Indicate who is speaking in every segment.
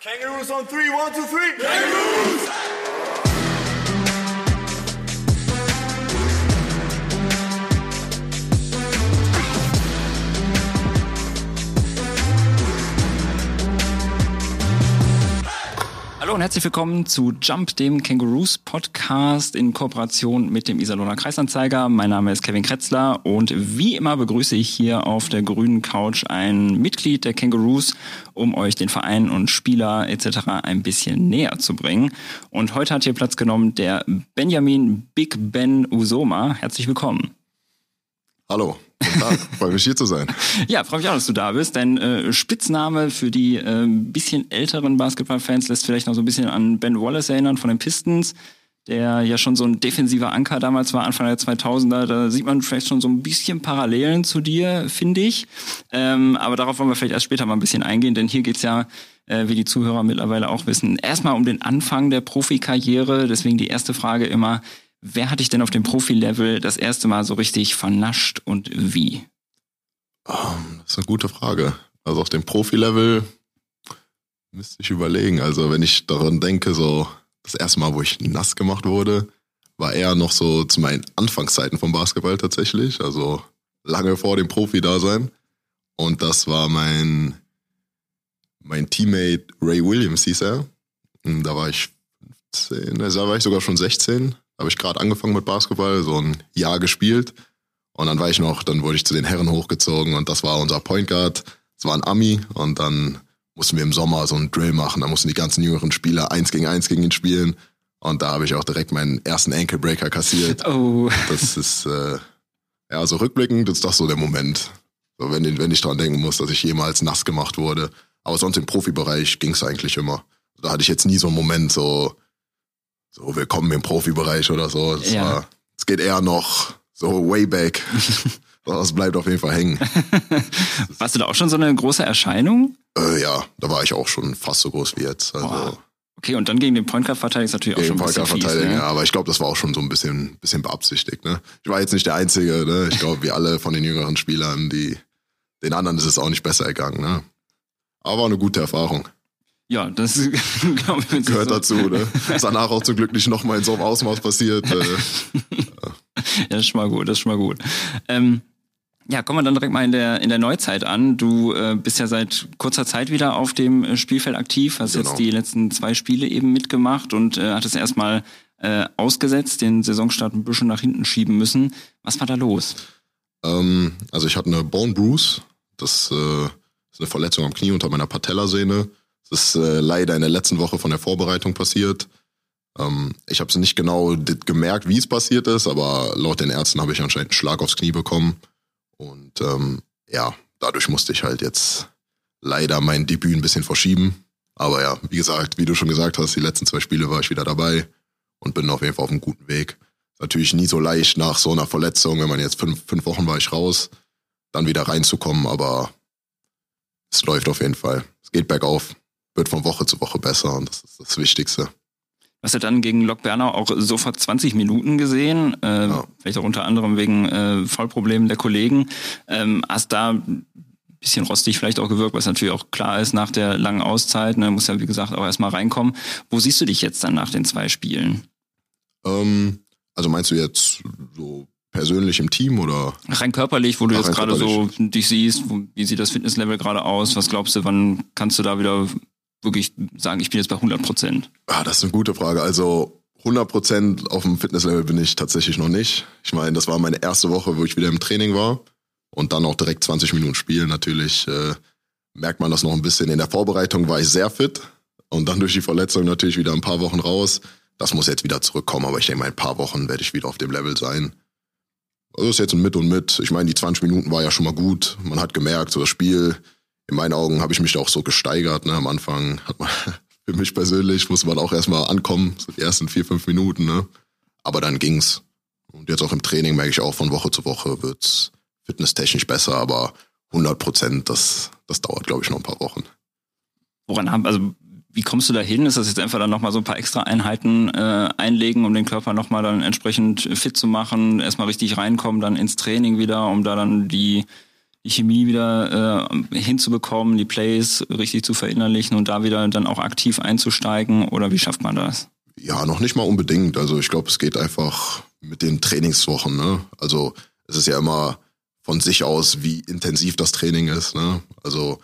Speaker 1: Kangaroos on three, one, two, three. Kangaroos!
Speaker 2: Hallo und herzlich willkommen zu Jump, dem Kangaroos Podcast in Kooperation mit dem Iserlohner Kreisanzeiger. Mein Name ist Kevin Kretzler und wie immer begrüße ich hier auf der grünen Couch ein Mitglied der Kangaroos, um euch den Verein und Spieler etc. ein bisschen näher zu bringen. Und heute hat hier Platz genommen der Benjamin Big Ben Usoma. Herzlich willkommen.
Speaker 3: Hallo. Freue mich hier zu sein.
Speaker 2: Ja, freue mich auch, dass du da bist. Dein äh, Spitzname für die äh, bisschen älteren Basketballfans lässt vielleicht noch so ein bisschen an Ben Wallace erinnern von den Pistons, der ja schon so ein defensiver Anker damals war, Anfang der 2000er. Da sieht man vielleicht schon so ein bisschen Parallelen zu dir, finde ich. Ähm, aber darauf wollen wir vielleicht erst später mal ein bisschen eingehen, denn hier geht's ja äh, wie die Zuhörer mittlerweile auch wissen, erstmal um den Anfang der Profikarriere. Deswegen die erste Frage immer, Wer hat dich denn auf dem Profi-Level das erste Mal so richtig vernascht und wie?
Speaker 3: Um, das ist eine gute Frage. Also auf dem Profi-Level müsste ich überlegen. Also wenn ich daran denke, so das erste Mal, wo ich nass gemacht wurde, war eher noch so zu meinen Anfangszeiten vom Basketball tatsächlich. Also lange vor dem Profi-Dasein. Und das war mein, mein Teammate Ray Williams, hieß er. Und da war ich 15, also da war ich sogar schon 16 habe ich gerade angefangen mit Basketball, so ein Jahr gespielt. Und dann war ich noch, dann wurde ich zu den Herren hochgezogen und das war unser Point Guard. Das war ein Ami und dann mussten wir im Sommer so einen Drill machen. Da mussten die ganzen jüngeren Spieler eins gegen eins gegen ihn spielen. Und da habe ich auch direkt meinen ersten Ankle Breaker kassiert.
Speaker 2: Oh.
Speaker 3: Das ist, äh, ja, so rückblickend ist das so der Moment. So, wenn, wenn ich dran denken muss, dass ich jemals nass gemacht wurde. Aber sonst im Profibereich ging es eigentlich immer. Da hatte ich jetzt nie so einen Moment, so, so willkommen im Profibereich oder so. Es,
Speaker 2: Ja.
Speaker 3: war, es geht eher noch so way back. das bleibt auf jeden Fall hängen.
Speaker 2: Warst du da auch schon so eine große Erscheinung?
Speaker 3: Äh, ja, da war ich auch schon fast so groß wie jetzt. Also
Speaker 2: Boah. Okay, und dann gegen den Point Guard verteidigen ist natürlich auch schon ein bisschen fies,
Speaker 3: verteidigen,
Speaker 2: ne?
Speaker 3: ja, aber ich glaube, das war auch schon so ein bisschen, bisschen beabsichtigt. Ne? Ich war jetzt nicht der Einzige. Ne? Ich glaube, wir alle von den jüngeren Spielern, die den anderen ist es auch nicht besser ergangen. Ne? Aber war eine gute Erfahrung.
Speaker 2: Ja, das glaube ich.
Speaker 3: Gehört
Speaker 2: so,
Speaker 3: dazu. Ne? Ist danach auch zum Glück nicht nochmal in so einem Ausmaß passiert. Äh,
Speaker 2: Ja, das ist schon mal gut, das ist schon mal gut. Ähm, ja, kommen wir dann direkt mal in der, in der Neuzeit an. Du äh, bist ja seit kurzer Zeit wieder auf dem äh, Spielfeld aktiv, hast
Speaker 3: Genau.
Speaker 2: jetzt die letzten zwei Spiele eben mitgemacht und äh, hattest erstmal äh, ausgesetzt, den Saisonstart ein bisschen nach hinten schieben müssen. Was war da los?
Speaker 3: Ähm, also ich hatte eine Bone Bruise. Das äh, ist eine Verletzung am Knie unter meiner Patellasehne. Das ist äh, leider in der letzten Woche von der Vorbereitung passiert. Ähm, ich habe es nicht genau gemerkt, wie es passiert ist, aber laut den Ärzten habe ich anscheinend einen Schlag aufs Knie bekommen. Und ähm, ja, dadurch musste ich halt jetzt leider mein Debüt ein bisschen verschieben. Aber ja, wie gesagt, wie du schon gesagt hast, die letzten zwei Spiele war ich wieder dabei und bin auf jeden Fall auf einem guten Weg natürlich nie so leicht nach so einer Verletzung, wenn man jetzt fünf, fünf Wochen war ich raus, dann wieder reinzukommen, aber es läuft auf jeden Fall. Es geht bergauf, wird von Woche zu Woche besser und das ist das Wichtigste.
Speaker 2: Du hast ja dann gegen Lok Bernau auch sofort 20 Minuten gesehen, äh,
Speaker 3: Ja.
Speaker 2: vielleicht auch unter anderem wegen äh, Vollproblemen der Kollegen. Ähm, hast da ein bisschen rostig vielleicht auch gewirkt, was natürlich auch klar ist nach der langen Auszeit. Ne, muss ja wie gesagt auch erstmal reinkommen. Wo siehst du dich jetzt dann nach den zwei Spielen?
Speaker 3: Ähm, also meinst du jetzt so persönlich im Team oder?
Speaker 2: Rein körperlich, wo du
Speaker 3: Ach,
Speaker 2: jetzt gerade so dich siehst, wie sieht das Fitnesslevel gerade aus? Was glaubst du, wann kannst du da wieder wirklich sagen, ich bin jetzt bei 100 Prozent?
Speaker 3: Ah, das ist eine gute Frage. Also 100% auf dem Fitnesslevel bin ich tatsächlich noch nicht. Ich meine, das war meine erste Woche, wo ich wieder im Training war und dann auch direkt 20 Minuten spielen. Natürlich äh, merkt man das noch ein bisschen. In der Vorbereitung war ich sehr fit und dann durch die Verletzung natürlich wieder ein paar Wochen raus. Das muss jetzt wieder zurückkommen, aber ich denke mal, in ein paar Wochen werde ich wieder auf dem Level sein. Also ist jetzt ein Mit und Mit. Ich meine, die 20 Minuten war ja schon mal gut. Man hat gemerkt, so das Spiel, in meinen Augen habe ich mich da auch so gesteigert. Ne? Am Anfang hat man, für mich persönlich, muss man auch erstmal ankommen, so die ersten vier, fünf Minuten. Ne? Aber dann ging's. Und jetzt auch im Training merke ich auch, von Woche zu Woche wird's fitnesstechnisch besser, aber 100 Prozent, das, das dauert, glaube ich, noch ein paar Wochen.
Speaker 2: Woran haben, also wie kommst du da hin? Ist das jetzt einfach dann nochmal so ein paar extra Einheiten äh, einlegen, um den Körper nochmal dann entsprechend fit zu machen, erstmal richtig reinkommen, dann ins Training wieder, um da dann die, die Chemie wieder äh, hinzubekommen, die Plays richtig zu verinnerlichen und da wieder dann auch aktiv einzusteigen? Oder wie schafft man das?
Speaker 3: Ja, noch nicht mal unbedingt. Also ich glaube, es geht einfach mit den Trainingswochen. Ne? Also es ist ja immer von sich aus, wie intensiv das Training ist. Ne? Also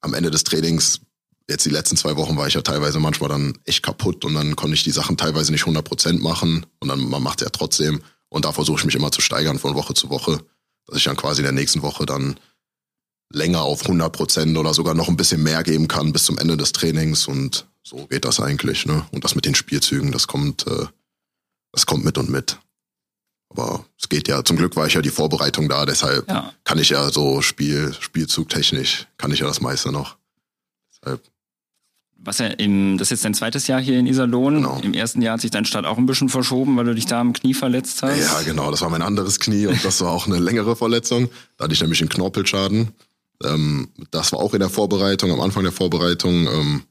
Speaker 3: am Ende des Trainings, jetzt die letzten zwei Wochen war ich ja teilweise manchmal dann echt kaputt und dann konnte ich die Sachen teilweise nicht 100% machen und dann man macht ja trotzdem und da versuche ich mich immer zu steigern von Woche zu Woche, dass ich dann quasi in der nächsten Woche dann länger auf 100% oder sogar noch ein bisschen mehr geben kann bis zum Ende des Trainings und so geht das eigentlich. Ne? Und das mit den Spielzügen, das kommt, äh, das kommt mit und mit. Aber es geht ja, zum Glück war ich ja die Vorbereitung da, deshalb ja. kann ich ja so Spiel, Spielzugtechnisch, kann ich ja das meiste noch. Deshalb.
Speaker 2: Was ja im, das ist jetzt dein zweites Jahr hier in Iserlohn. Genau. Im ersten Jahr hat sich dein Start auch ein bisschen verschoben, weil du dich da am Knie verletzt hast.
Speaker 3: Ja, genau, das war mein anderes Knie und das war auch eine längere Verletzung. Da hatte ich nämlich einen Knorpelschaden. Ähm, das war auch in der Vorbereitung, am Anfang der Vorbereitung. Ähm,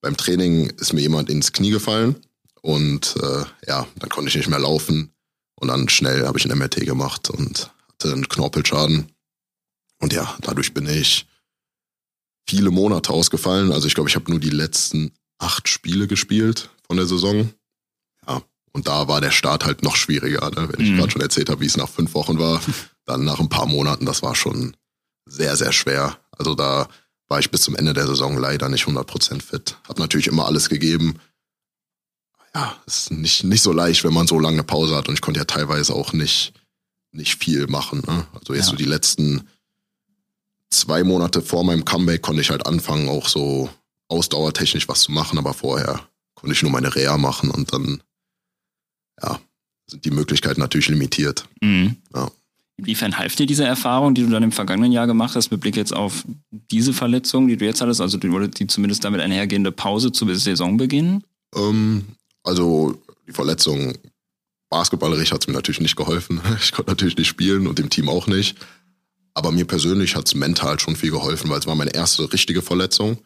Speaker 3: beim Training ist mir jemand ins Knie gefallen und äh, ja, dann konnte ich nicht mehr laufen. Und dann schnell habe ich ein MRT gemacht und hatte einen Knorpelschaden. Und ja, dadurch bin ich viele Monate ausgefallen. Also ich glaube, ich habe nur die letzten acht Spiele gespielt von der Saison. Ja, und da war der Start halt noch schwieriger. Ne? Wenn ich mhm. gerade schon erzählt habe, wie es nach fünf Wochen war, dann nach ein paar Monaten, das war schon sehr, sehr schwer. Also da war ich bis zum Ende der Saison leider nicht 100% fit. Hab natürlich immer alles gegeben, ja, ist nicht, nicht so leicht, wenn man so lange Pause hat und ich konnte ja teilweise auch nicht, nicht viel machen. Ne? Also jetzt ja. so die letzten zwei Monate vor meinem Comeback konnte ich halt anfangen, auch so ausdauertechnisch was zu machen, aber vorher konnte ich nur meine Reha machen und dann, ja, sind die Möglichkeiten natürlich limitiert. Mhm. Ja.
Speaker 2: Inwiefern half dir diese Erfahrung, die du dann im vergangenen Jahr gemacht hast, mit Blick jetzt auf diese Verletzung, die du jetzt hattest, also die, die zumindest damit einhergehende Pause zu Saisonbeginn?
Speaker 3: Ähm, also die Verletzung basketballerisch hat es mir natürlich nicht geholfen. Ich konnte natürlich nicht spielen und dem Team auch nicht. Aber mir persönlich hat es mental schon viel geholfen, weil es war meine erste richtige Verletzung.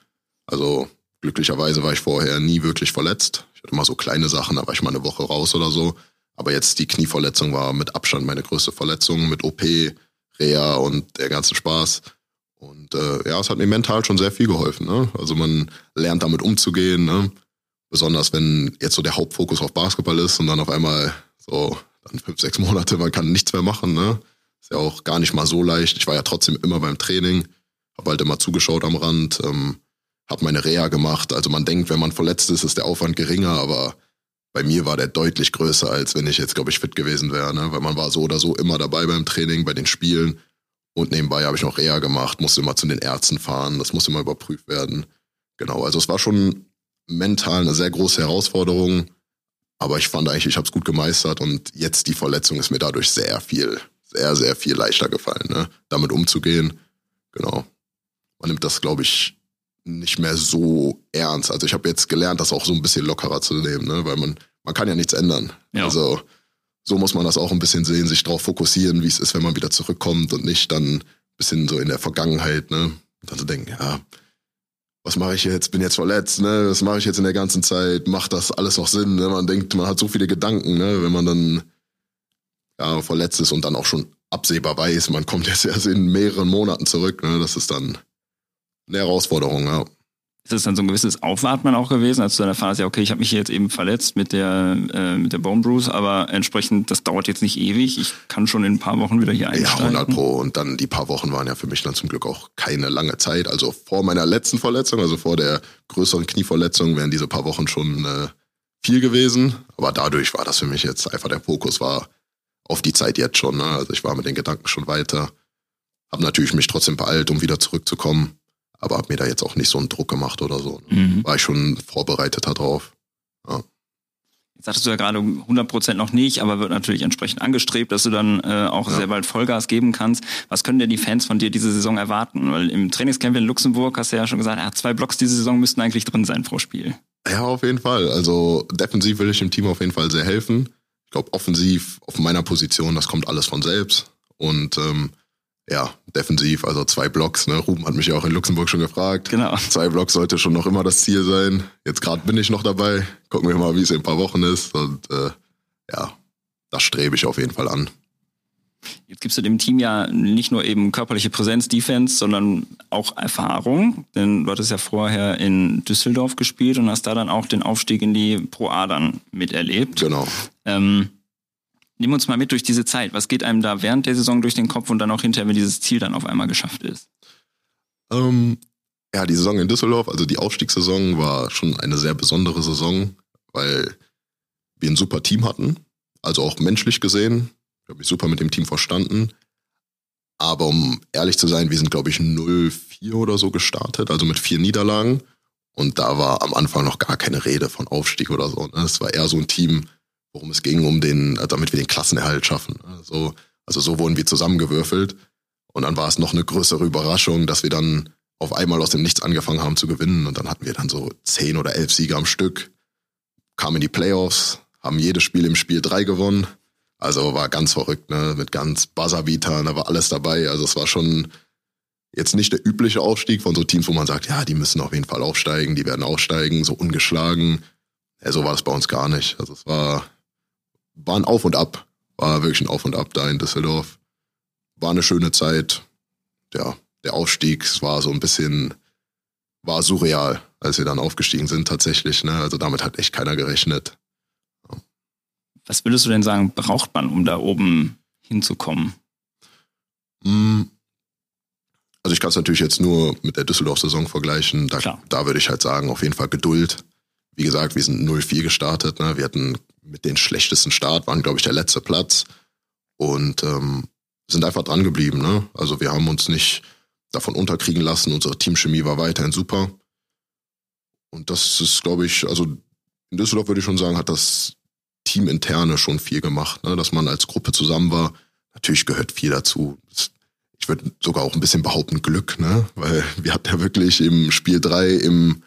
Speaker 3: Also glücklicherweise war ich vorher nie wirklich verletzt. Ich hatte immer so kleine Sachen, da war ich mal eine Woche raus oder so. Aber jetzt die Knieverletzung war mit Abstand meine größte Verletzung mit OP, Reha und der ganze Spaß. Und äh, ja, es hat mir mental schon sehr viel geholfen. Ne? Also man lernt damit umzugehen. Ne? Besonders wenn jetzt so der Hauptfokus auf Basketball ist und dann auf einmal so dann fünf, sechs Monate, man kann nichts mehr machen, ne? Ist ja auch gar nicht mal so leicht. Ich war ja trotzdem immer beim Training, habe halt immer zugeschaut am Rand, ähm, habe meine Reha gemacht. Also man denkt, wenn man verletzt ist, ist der Aufwand geringer, aber bei mir war der deutlich größer, als wenn ich jetzt, glaube ich, fit gewesen wäre, ne? Weil man war so oder so immer dabei beim Training, bei den Spielen. Und nebenbei habe ich noch Reha gemacht, musste immer zu den Ärzten fahren, das musste immer überprüft werden. Genau, also es war schon mental eine sehr große Herausforderung. Aber ich fand eigentlich, ich habe es gut gemeistert und jetzt die Verletzung ist mir dadurch sehr viel, sehr, sehr viel leichter gefallen, ne? damit umzugehen. Genau. Man nimmt das, glaube ich, nicht mehr so ernst. Also ich habe jetzt gelernt, das auch so ein bisschen lockerer zu nehmen, ne? weil man, man kann ja nichts ändern. Ja. Also so muss man das auch ein bisschen sehen, sich darauf fokussieren, wie es ist, wenn man wieder zurückkommt und nicht dann ein bisschen so in der Vergangenheit, ne? Und dann zu denken, ja, was mache ich jetzt? Bin jetzt verletzt, ne? Was mache ich jetzt in der ganzen Zeit? Macht das alles noch Sinn? Ne? Man denkt, man hat so viele Gedanken, ne? Wenn man dann ja, verletzt ist und dann auch schon absehbar weiß, man kommt jetzt erst in mehreren Monaten zurück, ne? Das ist dann eine Herausforderung, ja
Speaker 2: ist es dann so ein gewisses Aufwarten auch gewesen, als du dann erfahren hast, ja, okay, ich habe mich jetzt eben verletzt mit der, äh, mit der Bone Bruise, aber entsprechend, das dauert jetzt nicht ewig. Ich kann schon in ein paar Wochen wieder hier einsteigen.
Speaker 3: Ja, 100 Pro. Und dann die paar Wochen waren ja für mich dann zum Glück auch keine lange Zeit. Also vor meiner letzten Verletzung, also vor der größeren Knieverletzung, wären diese paar Wochen schon äh, viel gewesen. Aber dadurch war das für mich jetzt einfach der Fokus war auf die Zeit jetzt schon. Ne? Also ich war mit den Gedanken schon weiter. Habe natürlich mich trotzdem beeilt, um wieder zurückzukommen aber habe mir da jetzt auch nicht so einen Druck gemacht oder so. Mhm. War ich schon vorbereitet darauf. Ja.
Speaker 2: Jetzt sagtest du ja gerade 100 Prozent noch nicht, aber wird natürlich entsprechend angestrebt, dass du dann äh, auch ja. sehr bald Vollgas geben kannst. Was können denn die Fans von dir diese Saison erwarten? Weil im Trainingscamp in Luxemburg hast du ja schon gesagt, ja, zwei Blocks diese Saison müssten eigentlich drin sein pro Spiel.
Speaker 3: Ja, auf jeden Fall. Also defensiv will ich dem Team auf jeden Fall sehr helfen. Ich glaube, offensiv auf meiner Position, das kommt alles von selbst. Und ähm, ja, defensiv, also zwei Blocks. Ne? Ruben hat mich ja auch in Luxemburg schon gefragt. Genau. Zwei Blocks sollte schon noch immer das Ziel sein. Jetzt gerade bin ich noch dabei. Gucken wir mal, wie es in ein paar Wochen ist. Und äh, ja, das strebe ich auf jeden Fall an.
Speaker 2: Jetzt gibst du dem Team ja nicht nur eben körperliche Präsenz, Defense, sondern auch Erfahrung. Denn du hattest ja vorher in Düsseldorf gespielt und hast da dann auch den Aufstieg in die Pro A dann miterlebt.
Speaker 3: Genau.
Speaker 2: Ähm, nimm uns mal mit durch diese Zeit. Was geht einem da während der Saison durch den Kopf und dann auch hinterher, wenn dieses Ziel dann auf einmal geschafft ist?
Speaker 3: Ähm, ja, die Saison in Düsseldorf, also die Aufstiegssaison war schon eine sehr besondere Saison, weil wir ein super Team hatten. Also auch menschlich gesehen. Ich habe mich super mit dem Team verstanden. Aber um ehrlich zu sein, wir sind, glaube ich, 0-4 oder so gestartet, also mit vier Niederlagen. Und da war am Anfang noch gar keine Rede von Aufstieg oder so. Ne? Es war eher so ein Team, worum es ging, um den, damit wir den Klassenerhalt schaffen. Also, also so wurden wir zusammengewürfelt. Und dann war es noch eine größere Überraschung, dass wir dann auf einmal aus dem Nichts angefangen haben zu gewinnen. Und dann hatten wir dann so zehn oder elf Siege am Stück, kamen in die Playoffs, haben jedes Spiel im Spiel drei gewonnen. Also war ganz verrückt, ne? Mit ganz Buzzerbeatern, da war alles dabei. Also es war schon jetzt nicht der übliche Aufstieg von so Teams, wo man sagt, ja, die müssen auf jeden Fall aufsteigen, die werden aufsteigen, so ungeschlagen. Ja, so war das bei uns gar nicht. Also es war, war ein Auf und Ab. War wirklich ein Auf und Ab da in Düsseldorf. War eine schöne Zeit. Ja, der Aufstieg, war so ein bisschen, war surreal, als wir dann aufgestiegen sind tatsächlich. Ne? Also damit hat echt keiner gerechnet.
Speaker 2: Was würdest du denn sagen, braucht man, um da oben hinzukommen?
Speaker 3: Hm. Also ich kann es natürlich jetzt nur mit der Düsseldorf-Saison vergleichen. Da, da würde ich halt sagen, auf jeden Fall Geduld. Wie gesagt, wir sind 0-4 gestartet. Ne? Wir hatten mit den schlechtesten Start, waren, glaube ich, der letzte Platz. Und ähm, sind einfach dran geblieben. Ne? Also wir haben uns nicht davon unterkriegen lassen. Unsere Teamchemie war weiterhin super. Und das ist, glaube ich, also in Düsseldorf würde ich schon sagen, hat das Teaminterne schon viel gemacht, ne? dass man als Gruppe zusammen war. Natürlich gehört viel dazu. Ich würde sogar auch ein bisschen behaupten Glück, ne? weil wir hatten ja wirklich im Spiel drei im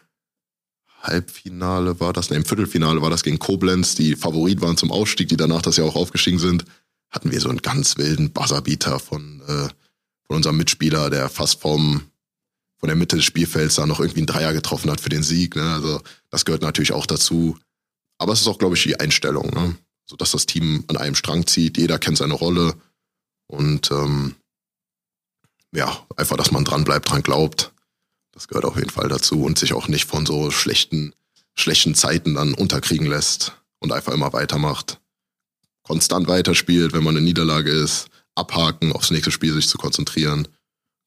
Speaker 3: Halbfinale war das, ne, im Viertelfinale war das gegen Koblenz, die Favorit waren zum Ausstieg, die danach das ja auch aufgestiegen sind, hatten wir so einen ganz wilden Buzzerbeater von, äh, von unserem Mitspieler, der fast vom, von der Mitte des Spielfelds da noch irgendwie einen Dreier getroffen hat für den Sieg. Ne? Also das gehört natürlich auch dazu. Aber es ist auch, glaube ich, die Einstellung, ne? so dass das Team an einem Strang zieht. Jeder kennt seine Rolle und ähm, ja, einfach, dass man dran bleibt, dran glaubt. Das gehört auf jeden Fall dazu und sich auch nicht von so schlechten, schlechten Zeiten dann unterkriegen lässt und einfach immer weitermacht. Konstant weiterspielt, wenn man in Niederlage ist, abhaken, aufs nächste Spiel sich zu konzentrieren.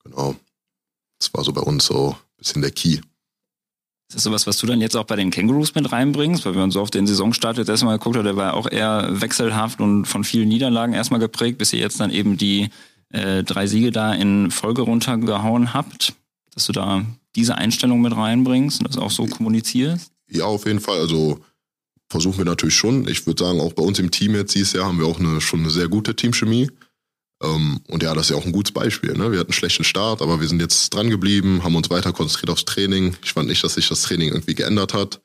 Speaker 3: Genau. Das war so bei uns so ein bisschen der Key.
Speaker 2: Ist das sowas, was du dann jetzt auch bei den Kängurus mit reinbringst? Weil wir uns so auf den Saisonstart jetzt erstmal geguckt haben, der war auch eher wechselhaft und von vielen Niederlagen erstmal geprägt, bis ihr jetzt dann eben die äh, drei Siege da in Folge runtergehauen habt. Dass du da diese Einstellung mit reinbringst und das auch so kommunizierst?
Speaker 3: Ja, auf jeden Fall. Also versuchen wir natürlich schon. Ich würde sagen, auch bei uns im Team jetzt dieses Jahr haben wir auch eine, schon eine sehr gute Teamchemie. Ähm, und ja, das ist ja auch ein gutes Beispiel. Ne? Wir hatten einen schlechten Start, aber wir sind jetzt dran geblieben, haben uns weiter konzentriert aufs Training. Ich fand nicht, dass sich das Training irgendwie geändert hat.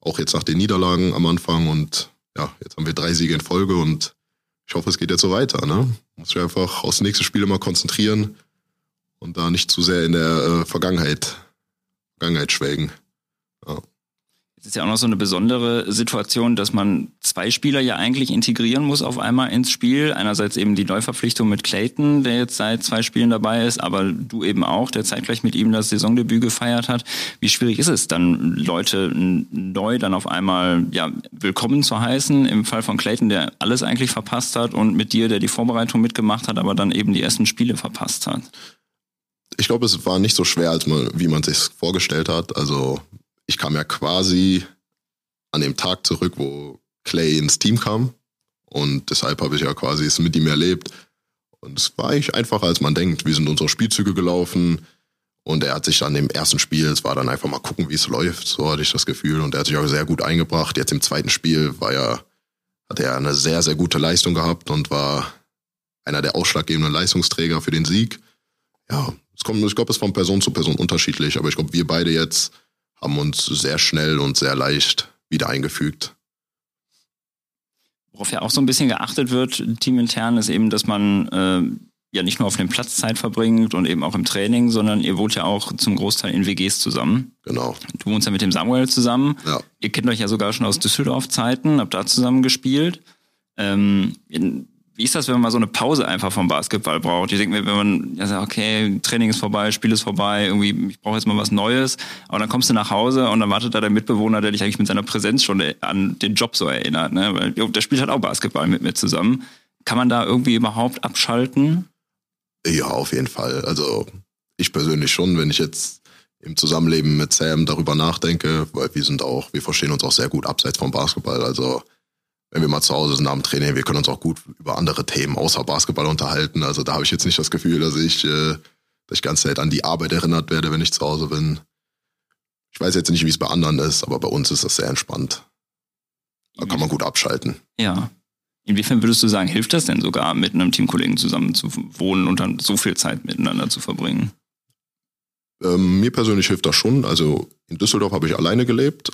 Speaker 3: Auch jetzt nach den Niederlagen am Anfang. Und ja, jetzt haben wir drei Siege in Folge und ich hoffe, es geht jetzt so weiter. Ne? Muss ich einfach aufs nächste Spiel immer konzentrieren und da nicht zu sehr in der äh, Vergangenheit, Vergangenheit schwelgen.
Speaker 2: Es ist ja auch noch so eine besondere Situation, dass man zwei Spieler ja eigentlich integrieren muss auf einmal ins Spiel. Einerseits eben die Neuverpflichtung mit Clayton, der jetzt seit zwei Spielen dabei ist, aber du eben auch, der zeitgleich mit ihm das Saisondebüt gefeiert hat. Wie schwierig ist es dann, Leute neu dann auf einmal ja, willkommen zu heißen? Im Fall von Clayton, der alles eigentlich verpasst hat und mit dir, der die Vorbereitung mitgemacht hat, aber dann eben die ersten Spiele verpasst hat.
Speaker 3: Ich glaube, es war nicht so schwer, als man, wie man sich vorgestellt hat. Also ich kam ja quasi an dem Tag zurück, wo Clay ins Team kam. Und deshalb habe ich ja quasi es mit ihm erlebt. Und es war eigentlich einfacher, als man denkt. Wir sind unsere Spielzüge gelaufen. Und er hat sich dann im ersten Spiel, es war dann einfach mal gucken, wie es läuft. So hatte ich das Gefühl. Und er hat sich auch sehr gut eingebracht. Jetzt im zweiten Spiel war ja, hat er eine sehr, sehr gute Leistung gehabt und war einer der ausschlaggebenden Leistungsträger für den Sieg. Ja, es kommt, ich glaube, es ist von Person zu Person unterschiedlich. Aber ich glaube, wir beide jetzt haben uns sehr schnell und sehr leicht wieder eingefügt.
Speaker 2: Worauf ja auch so ein bisschen geachtet wird, teamintern, ist eben, dass man äh, ja nicht nur auf dem Platz Zeit verbringt und eben auch im Training, sondern ihr wohnt ja auch zum Großteil in WGs zusammen.
Speaker 3: Genau.
Speaker 2: Du wohnst ja mit dem Samuel zusammen.
Speaker 3: Ja.
Speaker 2: Ihr kennt euch ja sogar schon aus Düsseldorf-Zeiten, habt da zusammen gespielt. Ähm, Wie ist das, wenn man mal so eine Pause einfach vom Basketball braucht? Ich denke mir, wenn man ja sagt, okay, Training ist vorbei, Spiel ist vorbei, irgendwie, ich brauche jetzt mal was Neues, aber dann kommst du nach Hause und dann wartet da der Mitbewohner, der dich eigentlich mit seiner Präsenz schon an den Job so erinnert, ne? Weil der spielt halt auch Basketball mit mir zusammen. Kann man da irgendwie überhaupt abschalten?
Speaker 3: Ja, auf jeden Fall. Also ich persönlich schon, wenn ich jetzt im Zusammenleben mit Sam darüber nachdenke, weil wir sind auch, wir verstehen uns auch sehr gut abseits vom Basketball. Also wenn wir mal zu Hause sind am Training, wir können uns auch gut über andere Themen außer Basketball unterhalten. Also da habe ich jetzt nicht das Gefühl, dass ich, äh, dass ich ganz Zeit an die Arbeit erinnert werde, wenn ich zu Hause bin. Ich weiß jetzt nicht, wie es bei anderen ist, aber bei uns ist das sehr entspannt. Da kann man gut abschalten.
Speaker 2: Ja. Inwiefern würdest du sagen, hilft das denn sogar, mit einem Teamkollegen zusammen zu wohnen und dann so viel Zeit miteinander zu verbringen?
Speaker 3: Ähm, mir persönlich hilft das schon. Also in Düsseldorf habe ich alleine gelebt,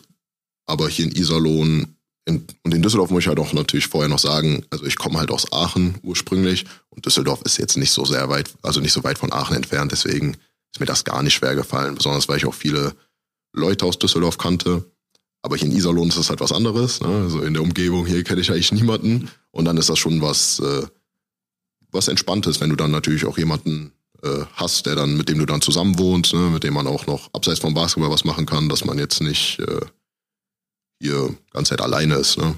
Speaker 3: aber hier in Iserlohn in, und in Düsseldorf muss ich halt auch natürlich vorher noch sagen, also ich komme halt aus Aachen ursprünglich und Düsseldorf ist jetzt nicht so sehr weit, also nicht so weit von Aachen entfernt, deswegen ist mir das gar nicht schwer gefallen, besonders weil ich auch viele Leute aus Düsseldorf kannte. Aber hier in Iserlohn ist das halt was anderes. Ne? Also in der Umgebung hier kenne ich eigentlich niemanden. Und dann ist das schon was, äh, was Entspanntes, wenn du dann natürlich auch jemanden äh, hast, der dann, mit dem du dann zusammen wohnst, ne? mit dem man auch noch abseits vom Basketball was machen kann, dass man jetzt nicht äh, hier ganz Zeit alleine ist. Ne?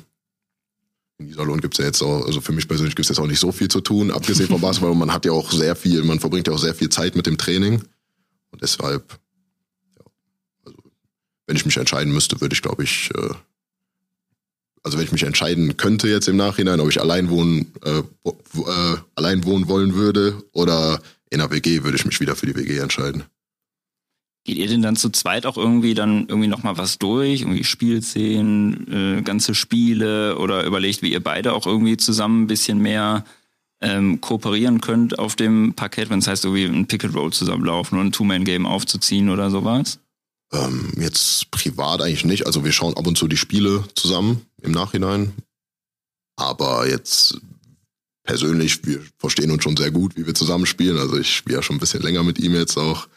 Speaker 3: In Iserlohn gibt's ja jetzt auch, also für mich persönlich gibt's jetzt auch nicht so viel zu tun, abgesehen vom Basketball. Man hat ja auch sehr viel, man verbringt ja auch sehr viel Zeit mit dem Training. Und deshalb, ja, also wenn ich mich entscheiden müsste, würde ich, glaube ich, äh, also wenn ich mich entscheiden könnte jetzt im Nachhinein, ob ich allein wohnen, äh, äh, allein wohnen wollen würde oder in einer WG, würde ich mich wieder für die WG entscheiden.
Speaker 2: Geht ihr denn dann zu zweit auch irgendwie dann irgendwie nochmal was durch? Irgendwie Spielszenen, äh, ganze Spiele oder überlegt, wie ihr beide auch irgendwie zusammen ein bisschen mehr ähm, kooperieren könnt auf dem Parkett, wenn es heißt, irgendwie ein Picket Roll zusammenlaufen oder ein Two-Man-Game aufzuziehen oder sowas?
Speaker 3: Ähm, jetzt privat eigentlich nicht. Also wir schauen ab und zu die Spiele zusammen im Nachhinein. Aber jetzt persönlich, wir verstehen uns schon sehr gut, wie wir zusammenspielen. Also ich spiele ja schon ein bisschen länger mit ihm jetzt auch.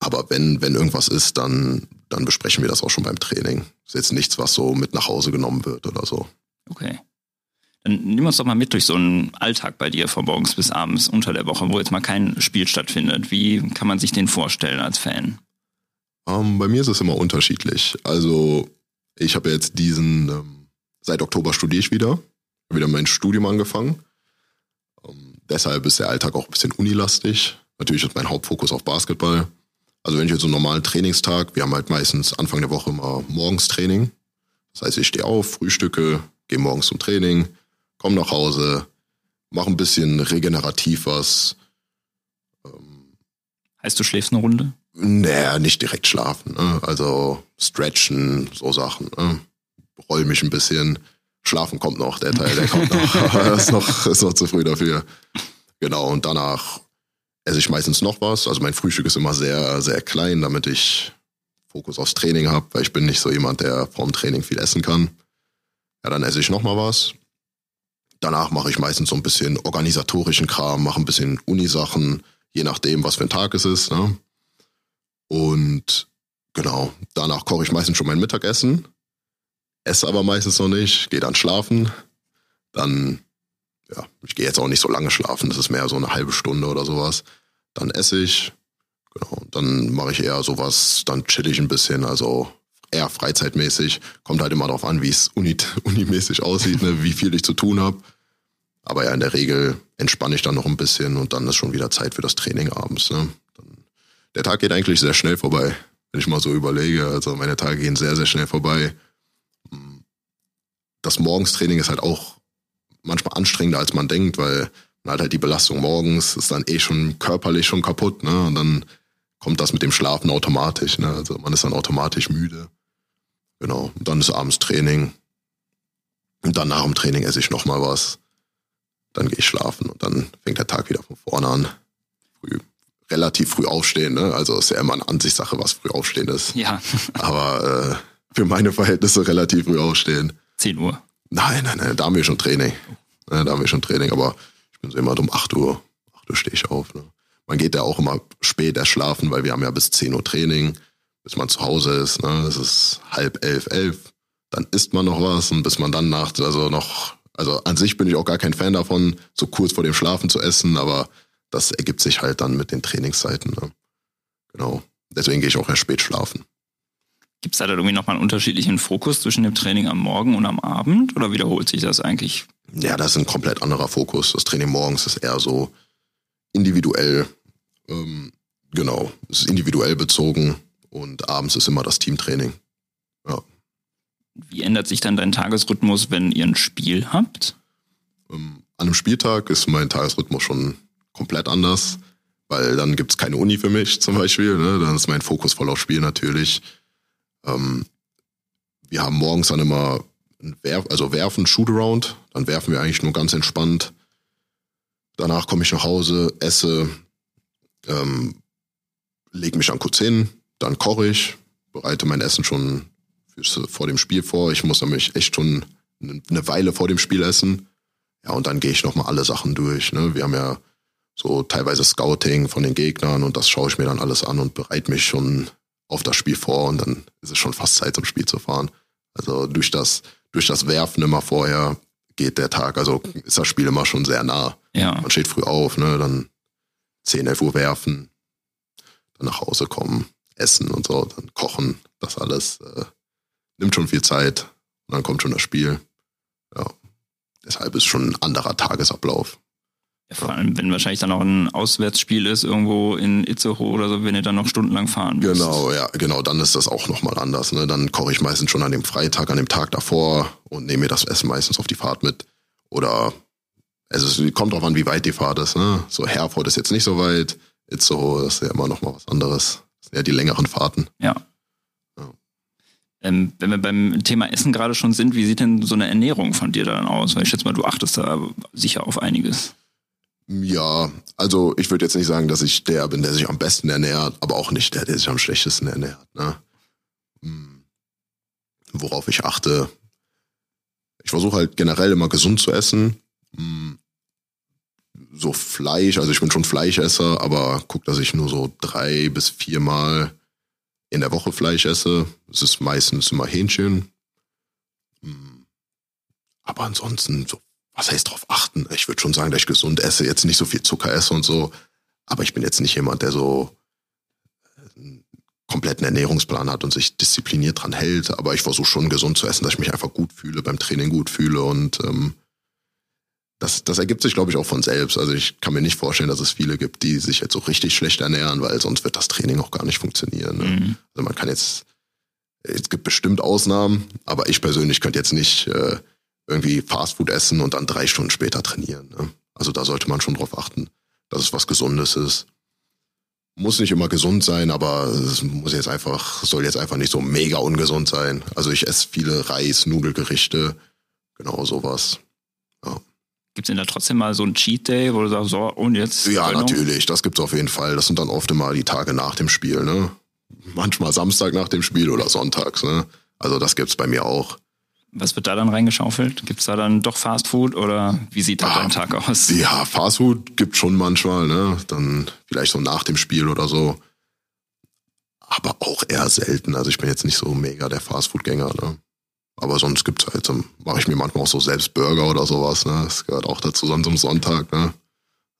Speaker 3: Aber wenn, wenn irgendwas ist, dann, dann besprechen wir das auch schon beim Training. Ist jetzt nichts, was so mit nach Hause genommen wird oder so.
Speaker 2: Okay. Dann nimm uns doch mal mit durch so einen Alltag bei dir von morgens bis abends unter der Woche, wo jetzt mal kein Spiel stattfindet. Wie kann man sich den vorstellen als Fan?
Speaker 3: Um, ähm, bei mir ist es immer unterschiedlich. Also ich habe jetzt diesen, ähm, seit Oktober studiere ich wieder, wieder mein Studium angefangen. Um, ähm, deshalb ist der Alltag auch ein bisschen unilastig. Natürlich ist mein Hauptfokus auf Basketball. Also wenn ich jetzt so einen normalen Trainingstag, wir haben halt meistens Anfang der Woche immer morgens Training. Das heißt, ich stehe auf, frühstücke, gehe morgens zum Training, komme nach Hause, mache ein bisschen regenerativ was.
Speaker 2: Ähm, heißt, du schläfst eine Runde?
Speaker 3: Naja, nicht direkt schlafen. Ne? Also stretchen, so Sachen. Ne? Roll mich ein bisschen. Schlafen kommt noch, der Teil, der kommt noch. Ist noch, ist noch zu früh dafür. Genau, und danach esse ich meistens noch was. Also mein Frühstück ist immer sehr, sehr klein, damit ich Fokus aufs Training habe, weil ich bin nicht so jemand, der vorm Training viel essen kann. Ja, dann esse ich noch mal was. Danach mache ich meistens so ein bisschen organisatorischen Kram, mache ein bisschen Unisachen, je nachdem, was für ein Tag es ist. Ne? Und genau, danach koche ich meistens schon mein Mittagessen, esse aber meistens noch nicht, gehe dann schlafen. Dann ja, ich gehe jetzt auch nicht so lange schlafen, das ist mehr so eine halbe Stunde oder sowas. Dann esse ich, genau, dann mache ich eher sowas, dann chill ich ein bisschen, also eher freizeitmäßig. Kommt halt immer darauf an, wie es uni unimäßig aussieht, ne, wie viel ich zu tun habe. Aber ja, in der Regel entspanne ich dann noch ein bisschen und dann ist schon wieder Zeit für das Training abends. Ne. Dann, der Tag geht eigentlich sehr schnell vorbei, wenn ich mal so überlege. Also meine Tage gehen sehr, sehr schnell vorbei. Das Morgenstraining ist halt auch manchmal anstrengender, als man denkt, weil man hat halt die Belastung morgens, ist dann eh schon körperlich schon kaputt, ne? Und dann kommt das mit dem Schlafen automatisch, ne? Also man ist dann automatisch müde. Genau. Und dann ist abends Training. Und dann nach dem Training esse ich nochmal was. Dann gehe ich schlafen und dann fängt der Tag wieder von vorne an. Früh, relativ früh aufstehen, ne? Also ist ja immer eine Ansichtssache, was früh aufstehen ist.
Speaker 2: Ja.
Speaker 3: Aber äh, für meine Verhältnisse relativ früh aufstehen.
Speaker 2: 10 Uhr.
Speaker 3: Nein, nein, nein, da haben wir schon Training. Da haben wir schon Training, aber ich bin so immer um 8 Uhr. 8 Uhr stehe ich auf. Ne? Man geht ja auch immer später schlafen, weil wir haben ja bis 10 Uhr Training, bis man zu Hause ist. Ne? Es ist halb elf, elf. Dann isst man noch was und bis man dann nach, also noch Also an sich bin ich auch gar kein Fan davon, so kurz vor dem Schlafen zu essen, aber das ergibt sich halt dann mit den Trainingszeiten. Ne? Genau. Deswegen gehe ich auch erst spät schlafen.
Speaker 2: Gibt es da dann irgendwie nochmal einen unterschiedlichen Fokus zwischen dem Training am Morgen und am Abend oder wiederholt sich das eigentlich?
Speaker 3: Ja, das ist ein komplett anderer Fokus. Das Training morgens ist eher so individuell. Ähm, genau, es ist individuell bezogen und abends ist immer das Teamtraining. Ja.
Speaker 2: Wie ändert sich dann dein Tagesrhythmus, wenn ihr ein Spiel habt?
Speaker 3: Ähm, an einem Spieltag ist mein Tagesrhythmus schon komplett anders, weil dann gibt's keine Uni für mich zum Beispiel. Ne? Dann ist mein Fokus voll auf Spiel natürlich. Ähm, wir haben morgens dann immer Werf, also werfen, Shootaround. Dann werfen wir eigentlich nur ganz entspannt. Danach komme ich nach Hause, esse, ähm, lege mich dann kurz hin, dann koche ich, bereite mein Essen schon vor dem Spiel vor. Ich muss nämlich echt schon eine Weile vor dem Spiel essen. Ja, und dann gehe ich nochmal alle Sachen durch. Ne? Wir haben ja so teilweise Scouting von den Gegnern und das schaue ich mir dann alles an und bereite mich schon auf das Spiel vor und dann ist es schon fast Zeit zum Spiel zu fahren. Also durch das, durch das Werfen immer vorher geht der Tag, also ist das Spiel immer schon sehr nah.
Speaker 2: Ja.
Speaker 3: Man steht früh auf, ne, dann 10, 11 Uhr werfen, dann nach Hause kommen, essen und so, dann kochen, das alles äh, nimmt schon viel Zeit und dann kommt schon das Spiel. Ja. Deshalb ist schon ein anderer Tagesablauf.
Speaker 2: Ja, vor allem, wenn wahrscheinlich dann auch ein Auswärtsspiel ist, irgendwo in Itzehoe oder so, wenn ihr dann noch stundenlang fahren müsst.
Speaker 3: Genau, ja, genau, dann ist das auch nochmal anders. Ne? Dann koche ich meistens schon an dem Freitag, an dem Tag davor und nehme mir das Essen meistens auf die Fahrt mit. Oder also es kommt drauf an, wie weit die Fahrt ist. Ne? So Herford ist jetzt nicht so weit, Itzehoe ist ja immer noch mal was anderes. Das sind ja die längeren Fahrten.
Speaker 2: Ja.
Speaker 3: Ja.
Speaker 2: Ähm, wenn wir beim Thema Essen gerade schon sind, wie sieht denn so eine Ernährung von dir dann aus? Weil ich schätze mal, du achtest da sicher auf einiges.
Speaker 3: Ja, also ich würde jetzt nicht sagen, dass ich der bin, der sich am besten ernährt, aber auch nicht der, der sich am schlechtesten ernährt. Ne? Hm. Worauf ich achte, ich versuche halt generell immer gesund zu essen. Hm. So Fleisch, also ich bin schon Fleischesser, aber guck, dass ich nur so drei bis viermal in der Woche Fleisch esse. Es ist meistens immer Hähnchen. Hm. Aber ansonsten so was heißt drauf achten? Ich würde schon sagen, dass ich gesund esse, jetzt nicht so viel Zucker esse und so. Aber ich bin jetzt nicht jemand, der so einen kompletten Ernährungsplan hat und sich diszipliniert dran hält. Aber ich versuche schon gesund zu essen, dass ich mich einfach gut fühle, beim Training gut fühle und ähm, das, das ergibt sich, glaube ich, auch von selbst. Also ich kann mir nicht vorstellen, dass es viele gibt, die sich jetzt so richtig schlecht ernähren, weil sonst wird das Training auch gar nicht funktionieren. Ne? Mhm. Also man kann jetzt, es gibt bestimmt Ausnahmen, aber ich persönlich könnte jetzt nicht äh, irgendwie Fastfood essen und dann drei Stunden später trainieren. Ne? Also da sollte man schon drauf achten, dass es was Gesundes ist. Muss nicht immer gesund sein, aber es muss jetzt einfach, soll jetzt einfach nicht so mega ungesund sein. Also ich esse viele Reis, Nudelgerichte, genau sowas. Ja.
Speaker 2: Gibt es denn da trotzdem mal so einen Cheat Day, wo du sagst, so, und jetzt?
Speaker 3: Ja, natürlich, das gibt's auf jeden Fall. Das sind dann oft immer die Tage nach dem Spiel, ne? Manchmal Samstag nach dem Spiel oder sonntags, ne? Also das gibt's bei mir auch.
Speaker 2: Was wird da dann reingeschaufelt? Gibt es da dann doch Fast Food oder wie sieht da ah, dein Tag aus?
Speaker 3: Ja, Fast Food gibt schon manchmal, ne? Dann vielleicht so nach dem Spiel oder so. Aber auch eher selten. Also ich bin jetzt nicht so mega der Fast Food Gänger, ne? Aber sonst gibt's halt, so, mache ich mir manchmal auch so selbst Burger oder sowas, ne? Das gehört auch dazu sonst am Sonntag, ne?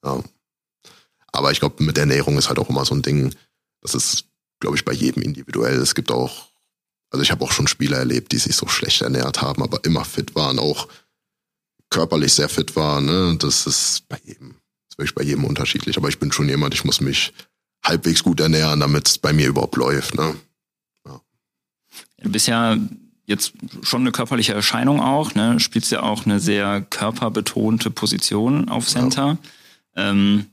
Speaker 3: Ja. Aber ich glaube, mit der Ernährung ist halt auch immer so ein Ding, das ist, glaube ich, bei jedem individuell. Es gibt auch also ich habe auch schon Spieler erlebt, die sich so schlecht ernährt haben, aber immer fit waren, auch körperlich sehr fit waren. Ne? Das ist bei jedem, das ist wirklich bei jedem unterschiedlich. Aber ich bin schon jemand, ich muss mich halbwegs gut ernähren, damit es bei mir überhaupt läuft. Ne?
Speaker 2: Ja. Du bist ja jetzt schon eine körperliche Erscheinung auch, ne? Spielst ja auch eine sehr körperbetonte Position auf Center. Ja. Ähm,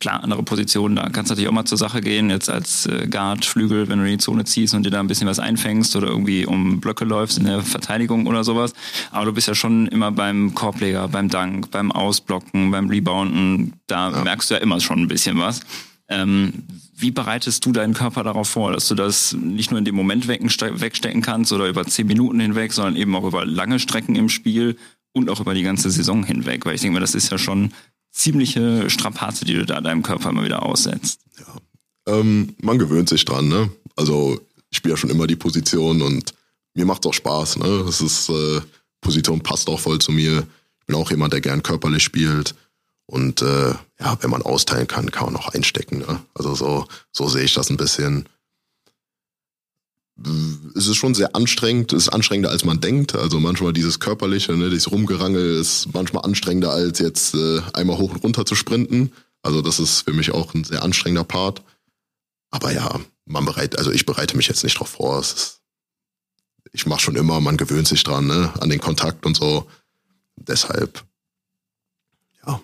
Speaker 2: klar, andere Positionen, da kannst du natürlich auch mal zur Sache gehen, jetzt als äh, Guard, Flügel, wenn du in die Zone ziehst und dir da ein bisschen was einfängst oder irgendwie um Blöcke läufst in der Verteidigung oder sowas. Aber du bist ja schon immer beim Korbleger, beim Dank, beim Ausblocken, beim Rebounden, da ja. merkst du ja immer schon ein bisschen was. Ähm, wie bereitest du deinen Körper darauf vor, dass du das nicht nur in dem Moment wegstecken kannst oder über zehn Minuten hinweg, sondern eben auch über lange Strecken im Spiel und auch über die ganze Saison hinweg? Weil ich denke mir, das ist ja schon ziemliche Strapaze, die du da deinem Körper immer wieder aussetzt.
Speaker 3: Ja. Ähm, man gewöhnt sich dran, ne? Also ich spiele ja schon immer die Position und mir macht auch Spaß, ne? Das ist, äh, Position passt auch voll zu mir. bin auch jemand, der gern körperlich spielt. Und äh, ja, wenn man austeilen kann, kann man auch einstecken. Ne? Also so, so sehe ich das ein bisschen. Es ist schon sehr anstrengend, es ist anstrengender als man denkt. Also manchmal dieses körperliche, ne, dieses Rumgerangel ist manchmal anstrengender als jetzt äh, einmal hoch und runter zu sprinten. Also das ist für mich auch ein sehr anstrengender Part. Aber ja, man bereit, also ich bereite mich jetzt nicht drauf vor. Ist, ich mache schon immer, man gewöhnt sich dran, ne, an den Kontakt und so. Deshalb, ja,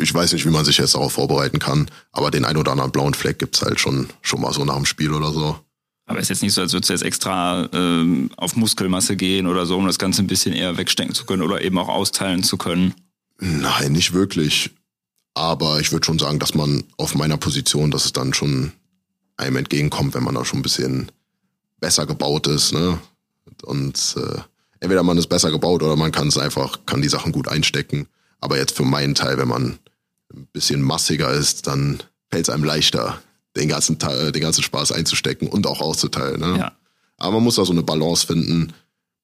Speaker 3: ich weiß nicht, wie man sich jetzt darauf vorbereiten kann, aber den ein oder anderen blauen Fleck gibt's halt schon, schon mal so nach dem Spiel oder so.
Speaker 2: Aber ist jetzt nicht so, als würdest du jetzt extra ähm, auf Muskelmasse gehen oder so, um das Ganze ein bisschen eher wegstecken zu können oder eben auch austeilen zu können?
Speaker 3: Nein, nicht wirklich. Aber ich würde schon sagen, dass man auf meiner Position, dass es dann schon einem entgegenkommt, wenn man da schon ein bisschen besser gebaut ist. Ne? Und äh, entweder man ist besser gebaut oder man kann es einfach, kann die Sachen gut einstecken. Aber jetzt für meinen Teil, wenn man ein bisschen massiger ist, dann fällt es einem leichter, den ganzen, Teil, den ganzen Spaß einzustecken und auch auszuteilen. Ne? Ja. Aber man muss da so eine Balance finden,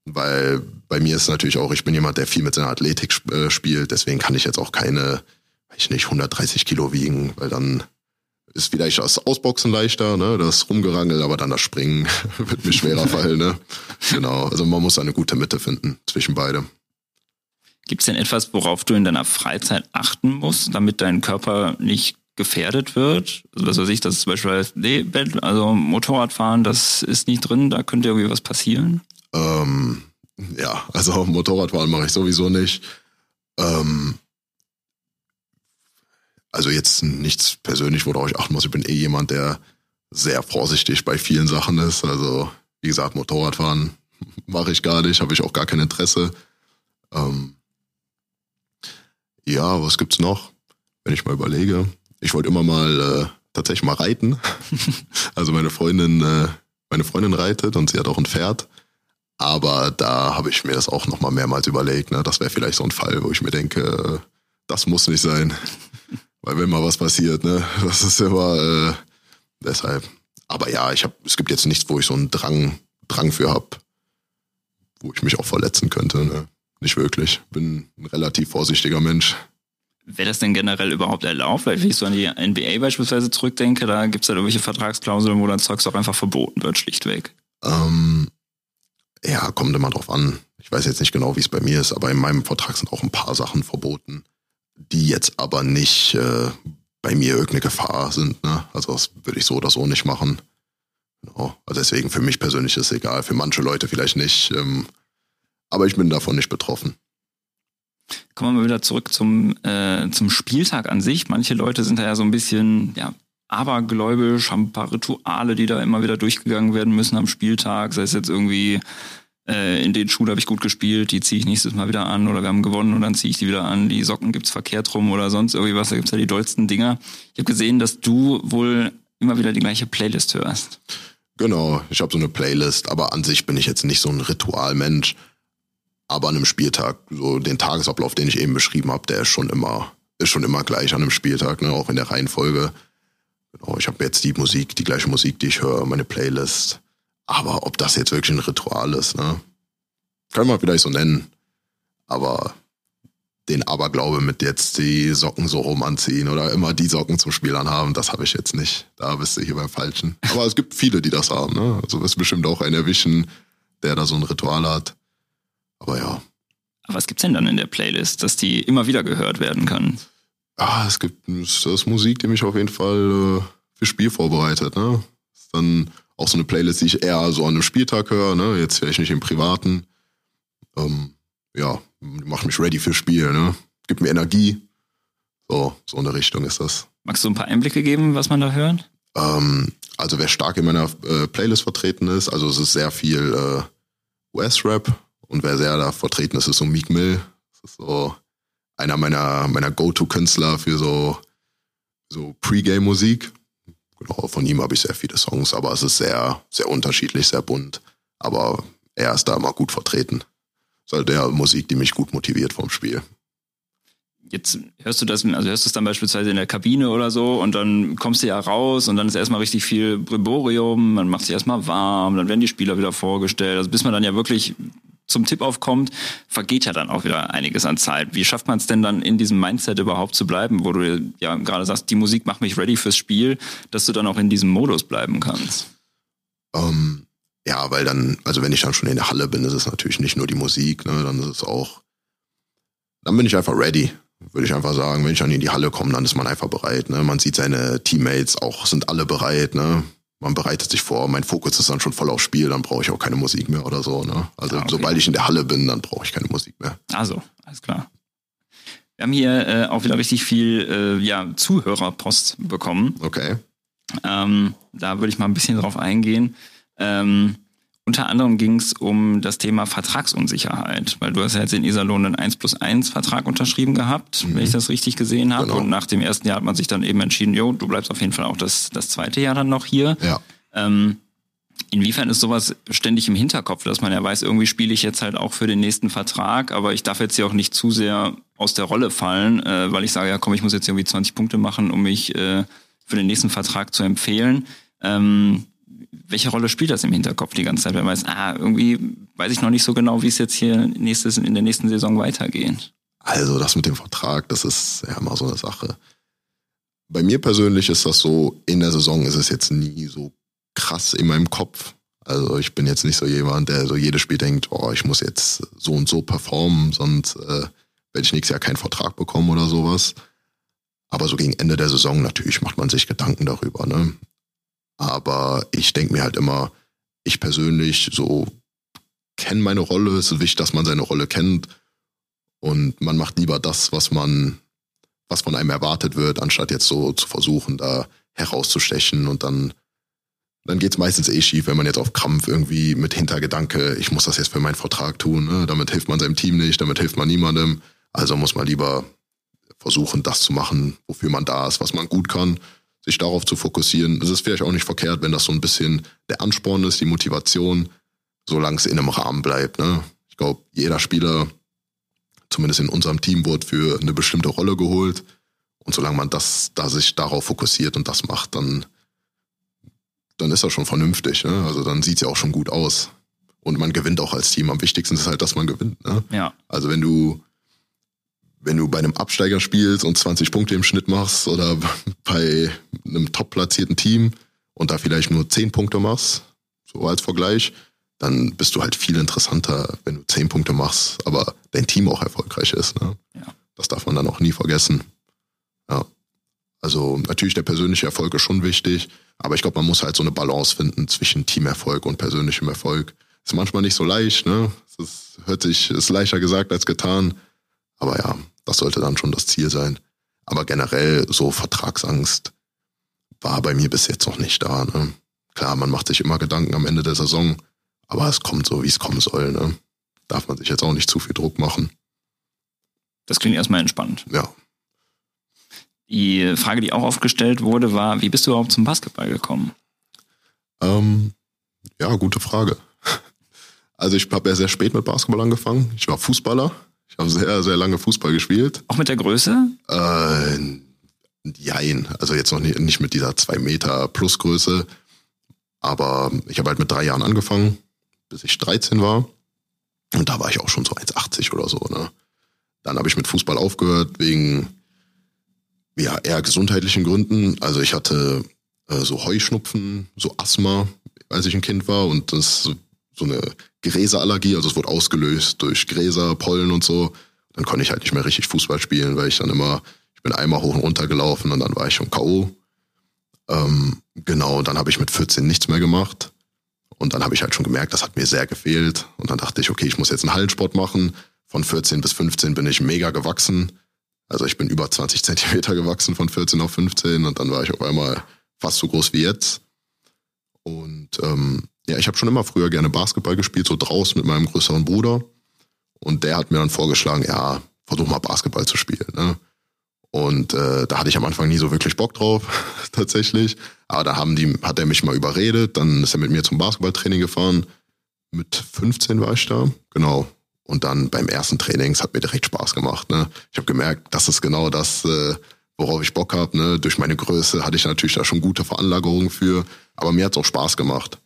Speaker 3: weil bei mir ist natürlich auch, ich bin jemand, der viel mit seiner Athletik äh, spielt, deswegen kann ich jetzt auch keine, weiß ich nicht, 130 Kilo wiegen, weil dann ist vielleicht das Ausboxen leichter, ne, das Rumgerangel, aber dann das Springen wird mir schwerer fallen, ne. Genau, also man muss eine gute Mitte finden zwischen beide.
Speaker 2: Gibt es denn etwas, worauf du in deiner Freizeit achten musst, damit dein Körper nicht gefährdet wird? Also was weiß ich, das ist zum Beispiel, nee, also Motorradfahren, das ist nicht drin, da könnte irgendwie was passieren?
Speaker 3: Ähm, ja, also Motorradfahren mache ich sowieso nicht. Ähm, also jetzt nichts persönlich, worauf ich achten muss. Ich bin eh jemand, der sehr vorsichtig bei vielen Sachen ist. Also wie gesagt, Motorradfahren mache ich gar nicht, habe ich auch gar kein Interesse. Ähm, ja, was gibt's noch, wenn ich mal überlege? Ich wollte immer mal äh, tatsächlich mal reiten. also meine Freundin, äh, meine Freundin reitet und sie hat auch ein Pferd. Aber da habe ich mir das auch noch mal mehrmals überlegt. Ne? Das wäre vielleicht so ein Fall, wo ich mir denke, äh, das muss nicht sein. Weil wenn mal was passiert, ne, das ist immer äh, deshalb. Aber ja, ich habe, es gibt jetzt nichts, wo ich so einen Drang, Drang für hab, wo ich mich auch verletzen könnte. Ne? Nicht wirklich. Bin ein relativ vorsichtiger Mensch.
Speaker 2: Wäre das denn generell überhaupt erlaubt? Weil wenn ich so an die NBA beispielsweise zurückdenke, da gibt es halt irgendwelche Vertragsklauseln, wo dann Zeugs auch einfach verboten wird, schlichtweg.
Speaker 3: Ähm, ja, kommt immer drauf an. Ich weiß jetzt nicht genau, wie es bei mir ist, aber in meinem Vertrag sind auch ein paar Sachen verboten die jetzt aber nicht äh, bei mir irgendeine Gefahr sind. Ne? Also das würde ich so oder so nicht machen. Genau. Also deswegen für mich persönlich ist es egal, für manche Leute vielleicht nicht. Ähm, aber ich bin davon nicht betroffen.
Speaker 2: Kommen wir mal wieder zurück zum, äh, zum Spieltag an sich. Manche Leute sind da ja so ein bisschen ja, abergläubisch, haben ein paar Rituale, die da immer wieder durchgegangen werden müssen am Spieltag. Sei es jetzt irgendwie äh, in den Schuhen habe ich gut gespielt, die ziehe ich nächstes Mal wieder an oder wir haben gewonnen und dann ziehe ich die wieder an, die Socken gibt's verkehrt rum oder sonst irgendwie was, da gibt's ja die dollsten Dinger. Ich habe gesehen, dass du wohl immer wieder die gleiche Playlist hörst.
Speaker 3: Genau, ich habe so eine Playlist, aber an sich bin ich jetzt nicht so ein Ritualmensch. Aber an einem Spieltag, so den Tagesablauf, den ich eben beschrieben habe, der ist schon immer, ist schon immer gleich an einem Spieltag, ne? auch in der Reihenfolge. Genau, ich habe jetzt die Musik, die gleiche Musik, die ich höre, meine Playlist. Aber ob das jetzt wirklich ein Ritual ist, ne? Kann man vielleicht so nennen. Aber den Aberglaube mit jetzt die Socken so rum anziehen oder immer die Socken zum Spielern haben, das habe ich jetzt nicht. Da bist du hier beim Falschen. Aber es gibt viele, die das haben. Ne? Also wirst bestimmt auch einen erwischen, der da so ein Ritual hat. Aber ja.
Speaker 2: Aber was gibt's denn dann in der Playlist, dass die immer wieder gehört werden kann?
Speaker 3: Ah, es gibt das ist Musik, die mich auf jeden Fall äh, für Spiel vorbereitet. Ne? Ist dann auch so eine Playlist, die ich eher so an einem Spieltag höre, ne? Jetzt vielleicht nicht im Privaten. Ähm, ja, macht mich ready fürs Spiel, ne? Gibt mir Energie. So, so in der Richtung ist das.
Speaker 2: Magst du ein paar Einblicke geben, was man da hört?
Speaker 3: Ähm, also wer stark in meiner äh, Playlist vertreten ist, also es ist sehr viel äh, US-Rap und wer sehr da vertreten ist, ist so Meek Mill. Das ist so einer meiner, meiner Go-To-Künstler für so, so Pre-Game-Musik. Genau, von ihm habe ich sehr viele Songs, aber es ist sehr, sehr unterschiedlich, sehr bunt. Aber er ist da immer gut vertreten. Das ist halt der Musik, die mich gut motiviert vom Spiel.
Speaker 2: Jetzt hörst du das, also hörst du es dann beispielsweise in der Kabine oder so und dann kommst du ja raus und dann ist erstmal richtig viel Brimborium, man macht sich erstmal warm, dann werden die Spieler wieder vorgestellt. Also bis man dann ja wirklich zum Tip-Off kommt, vergeht ja dann auch wieder einiges an Zeit. Wie schafft man es denn dann in diesem Mindset überhaupt zu bleiben, wo du ja gerade sagst, die Musik macht mich ready fürs Spiel, dass du dann auch in diesem Modus bleiben kannst?
Speaker 3: Ähm, ja, weil dann, also wenn ich dann schon in der Halle bin, ist es natürlich nicht nur die Musik, ne, dann ist es auch, dann bin ich einfach ready, würde ich einfach sagen. Wenn ich dann in die Halle komme, dann ist man einfach bereit. Ne? Man sieht seine Teammates auch, sind alle bereit. Ne? Man bereitet sich vor. Mein Fokus ist dann schon voll aufs Spiel, dann brauche ich auch keine Musik mehr oder so. Ne? Also ah, okay. sobald ich in der Halle bin, dann brauche ich keine Musik mehr.
Speaker 2: Also, alles klar. Wir haben hier äh, auch wieder richtig viel äh, ja, Zuhörerpost bekommen.
Speaker 3: Okay.
Speaker 2: Ähm, da würde ich mal ein bisschen drauf eingehen. Ähm, unter anderem ging es um das Thema Vertragsunsicherheit, weil du hast ja jetzt in Iserlohn einen 1 plus 1 Vertrag unterschrieben gehabt, mhm. wenn ich das richtig gesehen habe. Genau. Und nach dem ersten Jahr hat man sich dann eben entschieden, jo, du bleibst auf jeden Fall auch das, das zweite Jahr dann noch hier.
Speaker 3: Ja.
Speaker 2: Ähm, inwiefern ist sowas ständig im Hinterkopf, dass man ja weiß, irgendwie spiele ich jetzt halt auch für den nächsten Vertrag, aber ich darf jetzt hier auch nicht zu sehr aus der Rolle fallen, äh, weil ich sage, ja komm, ich muss jetzt irgendwie 20 Punkte machen, um mich äh, für den nächsten Vertrag zu empfehlen. Ähm, welche Rolle spielt das im Hinterkopf die ganze Zeit, wenn man weiß, ah, irgendwie weiß ich noch nicht so genau, wie es jetzt hier nächstes, in der nächsten Saison weitergeht?
Speaker 3: Also das mit dem Vertrag, das ist ja immer so eine Sache. Bei mir persönlich ist das so, in der Saison ist es jetzt nie so krass in meinem Kopf. Also ich bin jetzt nicht so jemand, der so jedes Spiel denkt, oh, ich muss jetzt so und so performen, sonst äh, werde ich nächstes Jahr keinen Vertrag bekommen oder sowas. Aber so gegen Ende der Saison natürlich macht man sich Gedanken darüber. Ne? Aber ich denke mir halt immer, ich persönlich so kenne meine Rolle. Es ist wichtig, dass man seine Rolle kennt. Und man macht lieber das, was man, was von einem erwartet wird, anstatt jetzt so zu versuchen, da herauszustechen und dann dann geht's meistens eh schief, wenn man jetzt auf Krampf irgendwie mit Hintergedanke, ich muss das jetzt für meinen Vertrag tun, ne? damit hilft man seinem Team nicht, damit hilft man niemandem. Also muss man lieber versuchen, das zu machen, wofür man da ist, was man gut kann sich darauf zu fokussieren. Es ist vielleicht auch nicht verkehrt, wenn das so ein bisschen der Ansporn ist, die Motivation, solange es in einem Rahmen bleibt. Ne? Ich glaube, jeder Spieler, zumindest in unserem Team, wurde für eine bestimmte Rolle geholt. Und solange man das, da sich darauf fokussiert und das macht, dann, dann ist das schon vernünftig. Ne? Also dann sieht es ja auch schon gut aus. Und man gewinnt auch als Team. Am wichtigsten ist halt, dass man gewinnt. Ne?
Speaker 2: Ja.
Speaker 3: Also wenn du wenn du bei einem Absteiger spielst und 20 Punkte im Schnitt machst oder bei einem top platzierten Team und da vielleicht nur 10 Punkte machst, so als Vergleich, dann bist du halt viel interessanter, wenn du 10 Punkte machst, aber dein Team auch erfolgreich ist. Ne?
Speaker 2: Ja.
Speaker 3: Das darf man dann auch nie vergessen. Ja. Also natürlich der persönliche Erfolg ist schon wichtig, aber ich glaube, man muss halt so eine Balance finden zwischen Teamerfolg und persönlichem Erfolg. Ist manchmal nicht so leicht, ne? Es hört sich, ist leichter gesagt als getan. Aber ja, das sollte dann schon das Ziel sein. Aber generell so Vertragsangst war bei mir bis jetzt noch nicht da. Ne? Klar, man macht sich immer Gedanken am Ende der Saison, aber es kommt so, wie es kommen soll. Ne? Darf man sich jetzt auch nicht zu viel Druck machen.
Speaker 2: Das klingt erstmal entspannt.
Speaker 3: Ja.
Speaker 2: Die Frage, die auch aufgestellt wurde, war, wie bist du überhaupt zum Basketball gekommen?
Speaker 3: Ähm, ja, gute Frage. Also ich habe ja sehr spät mit Basketball angefangen. Ich war Fußballer ich habe sehr, sehr lange Fußball gespielt.
Speaker 2: Auch mit der Größe?
Speaker 3: Äh, jein. Also jetzt noch nicht, nicht mit dieser zwei Meter plus Größe. Aber ich habe halt mit drei Jahren angefangen, bis ich 13 war. Und da war ich auch schon so 1,80 oder so. Ne? Dann habe ich mit Fußball aufgehört wegen ja eher gesundheitlichen Gründen. Also ich hatte äh, so Heuschnupfen, so Asthma, als ich ein Kind war und das so eine Gräserallergie, also es wurde ausgelöst durch Gräser, Pollen und so. Dann konnte ich halt nicht mehr richtig Fußball spielen, weil ich dann immer, ich bin einmal hoch und runter gelaufen und dann war ich schon K.O. Ähm, genau, dann habe ich mit 14 nichts mehr gemacht. Und dann habe ich halt schon gemerkt, das hat mir sehr gefehlt. Und dann dachte ich, okay, ich muss jetzt einen Hallensport machen. Von 14 bis 15 bin ich mega gewachsen. Also ich bin über 20 Zentimeter gewachsen von 14 auf 15 und dann war ich auf einmal fast so groß wie jetzt. Und ähm, ja, ich habe schon immer früher gerne Basketball gespielt, so draußen mit meinem größeren Bruder. Und der hat mir dann vorgeschlagen, ja, versuch mal Basketball zu spielen. Ne? Und äh, da hatte ich am Anfang nie so wirklich Bock drauf, tatsächlich. Aber da haben die, hat er mich mal überredet, dann ist er mit mir zum Basketballtraining gefahren. Mit 15 war ich da, genau. Und dann beim ersten Training, es hat mir direkt Spaß gemacht. Ne? Ich habe gemerkt, das ist genau das, äh, worauf ich Bock habe. Ne? Durch meine Größe hatte ich natürlich da schon gute Veranlagerungen für, aber mir hat's auch Spaß gemacht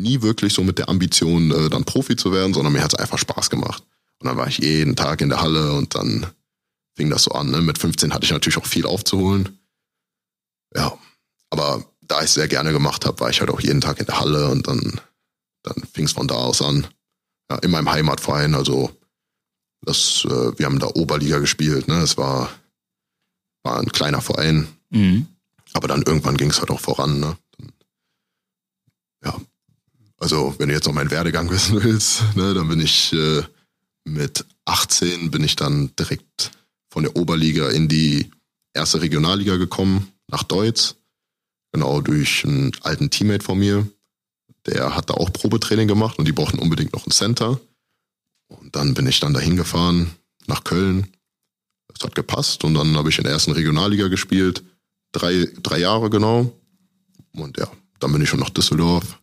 Speaker 3: nie wirklich so mit der Ambition, äh, dann Profi zu werden, sondern mir hat es einfach Spaß gemacht. Und dann war ich jeden Tag in der Halle und dann fing das so an. Ne? Mit 15 hatte ich natürlich auch viel aufzuholen. Ja, aber da ich es sehr gerne gemacht habe, war ich halt auch jeden Tag in der Halle und dann, dann fing es von da aus an. Ja, in meinem Heimatverein, also das, äh, wir haben da Oberliga gespielt, ne? Es war, war ein kleiner Verein. Mhm. Aber dann irgendwann ging es halt auch voran, ne? Dann, ja. Also, wenn du jetzt noch meinen Werdegang wissen willst, ne, dann bin ich äh, mit 18 bin ich dann direkt von der Oberliga in die erste Regionalliga gekommen, nach Deutz. Genau, durch einen alten Teammate von mir. Der hat da auch Probetraining gemacht und die brauchten unbedingt noch ein Center. Und dann bin ich dann dahin gefahren, nach Köln. Es hat gepasst und dann habe ich in der ersten Regionalliga gespielt. Drei, drei Jahre genau. Und ja, dann bin ich schon nach Düsseldorf.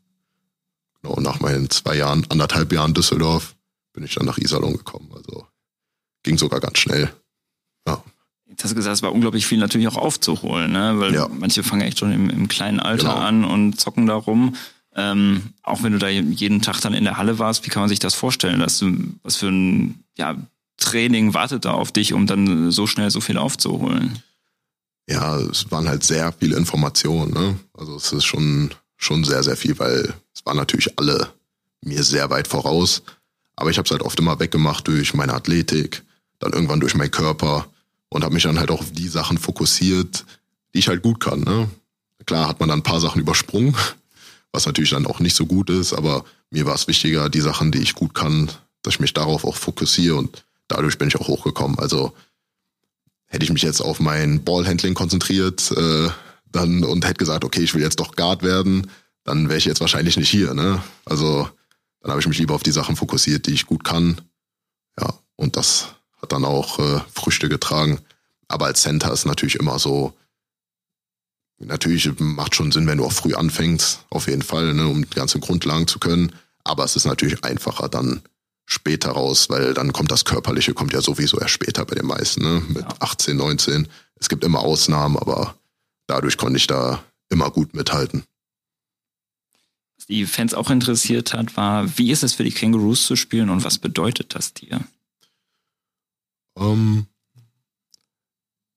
Speaker 3: Genau, nach meinen zwei Jahren, anderthalb Jahren Düsseldorf, bin ich dann nach Iserlohn gekommen. Also ging sogar ganz schnell. Ja.
Speaker 2: Jetzt hast du gesagt, es war unglaublich viel natürlich auch aufzuholen, ne? weil ja. manche fangen echt schon im, im kleinen Alter genau. an und zocken da rum. Ähm, auch wenn du da jeden Tag dann in der Halle warst, wie kann man sich das vorstellen? Dass du, was für ein ja, Training wartet da auf dich, um dann so schnell so viel aufzuholen?
Speaker 3: Ja, es waren halt sehr viele Informationen. Ne? Also es ist schon, schon sehr, sehr viel, weil es waren natürlich alle mir sehr weit voraus. Aber ich habe es halt oft immer weggemacht durch meine Athletik, dann irgendwann durch meinen Körper und habe mich dann halt auch auf die Sachen fokussiert, die ich halt gut kann. Ne? Klar hat man dann ein paar Sachen übersprungen, was natürlich dann auch nicht so gut ist, aber mir war es wichtiger, die Sachen, die ich gut kann, dass ich mich darauf auch fokussiere und dadurch bin ich auch hochgekommen. Also hätte ich mich jetzt auf mein Ballhandling konzentriert äh, dann und hätte gesagt, okay, ich will jetzt doch Guard werden, dann wäre ich jetzt wahrscheinlich nicht hier. Ne? Also dann habe ich mich lieber auf die Sachen fokussiert, die ich gut kann. Ja, und das hat dann auch äh, Früchte getragen. Aber als Center ist natürlich immer so, natürlich macht schon Sinn, wenn du auch früh anfängst, auf jeden Fall, ne, um die ganzen Grundlagen zu können. Aber es ist natürlich einfacher dann später raus, weil dann kommt das Körperliche, kommt ja sowieso erst später bei den meisten, ne? mit ja. 18, 19. Es gibt immer Ausnahmen, aber dadurch konnte ich da immer gut mithalten
Speaker 2: die Fans auch interessiert hat, war, wie ist es für die Kangaroos zu spielen und was bedeutet das dir?
Speaker 3: Um, ähm,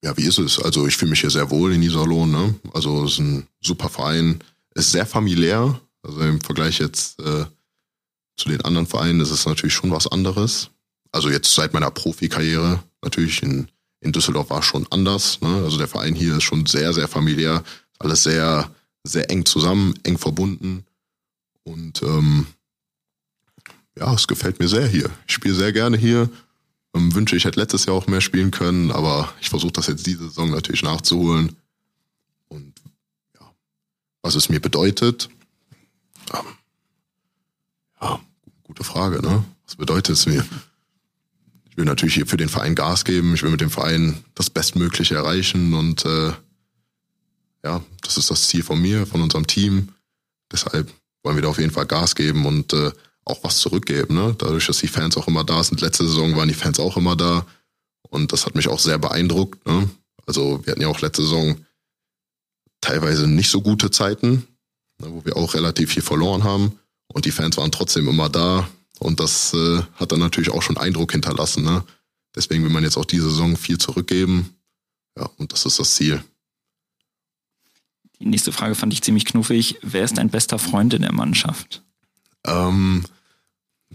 Speaker 3: ja, wie ist es? Also ich fühle mich hier sehr wohl in Iserlohn. Ne? Also es ist ein super Verein, ist sehr familiär. Also im Vergleich jetzt äh, zu den anderen Vereinen ist es natürlich schon was anderes. Also jetzt seit meiner Profikarriere natürlich in, in Düsseldorf war es schon anders. Ne? Also der Verein hier ist schon sehr, sehr familiär. Alles sehr, sehr eng zusammen, eng verbunden. Und ähm, ja, es gefällt mir sehr hier. Ich spiele sehr gerne hier. Ähm, wünsche, ich hätte letztes Jahr auch mehr spielen können, aber ich versuche das jetzt diese Saison natürlich nachzuholen. Und ja, was es mir bedeutet, ähm, ja, gute Frage, ne? Was bedeutet es mir? Ich will natürlich hier für den Verein Gas geben. Ich will mit dem Verein das Bestmögliche erreichen und äh, ja, das ist das Ziel von mir, von unserem Team. Deshalb wollen wir da auf jeden Fall Gas geben und äh, auch was zurückgeben. Ne? Dadurch, dass die Fans auch immer da sind. Letzte Saison waren die Fans auch immer da. Und das hat mich auch sehr beeindruckt. Ne? Also wir hatten ja auch letzte Saison teilweise nicht so gute Zeiten, ne, wo wir auch relativ viel verloren haben. Und die Fans waren trotzdem immer da. Und das äh, hat dann natürlich auch schon Eindruck hinterlassen. Ne? Deswegen will man jetzt auch diese Saison viel zurückgeben. Ja, und das ist das Ziel.
Speaker 2: Die nächste Frage fand ich ziemlich knuffig. Wer ist dein bester Freund in der Mannschaft?
Speaker 3: Ähm,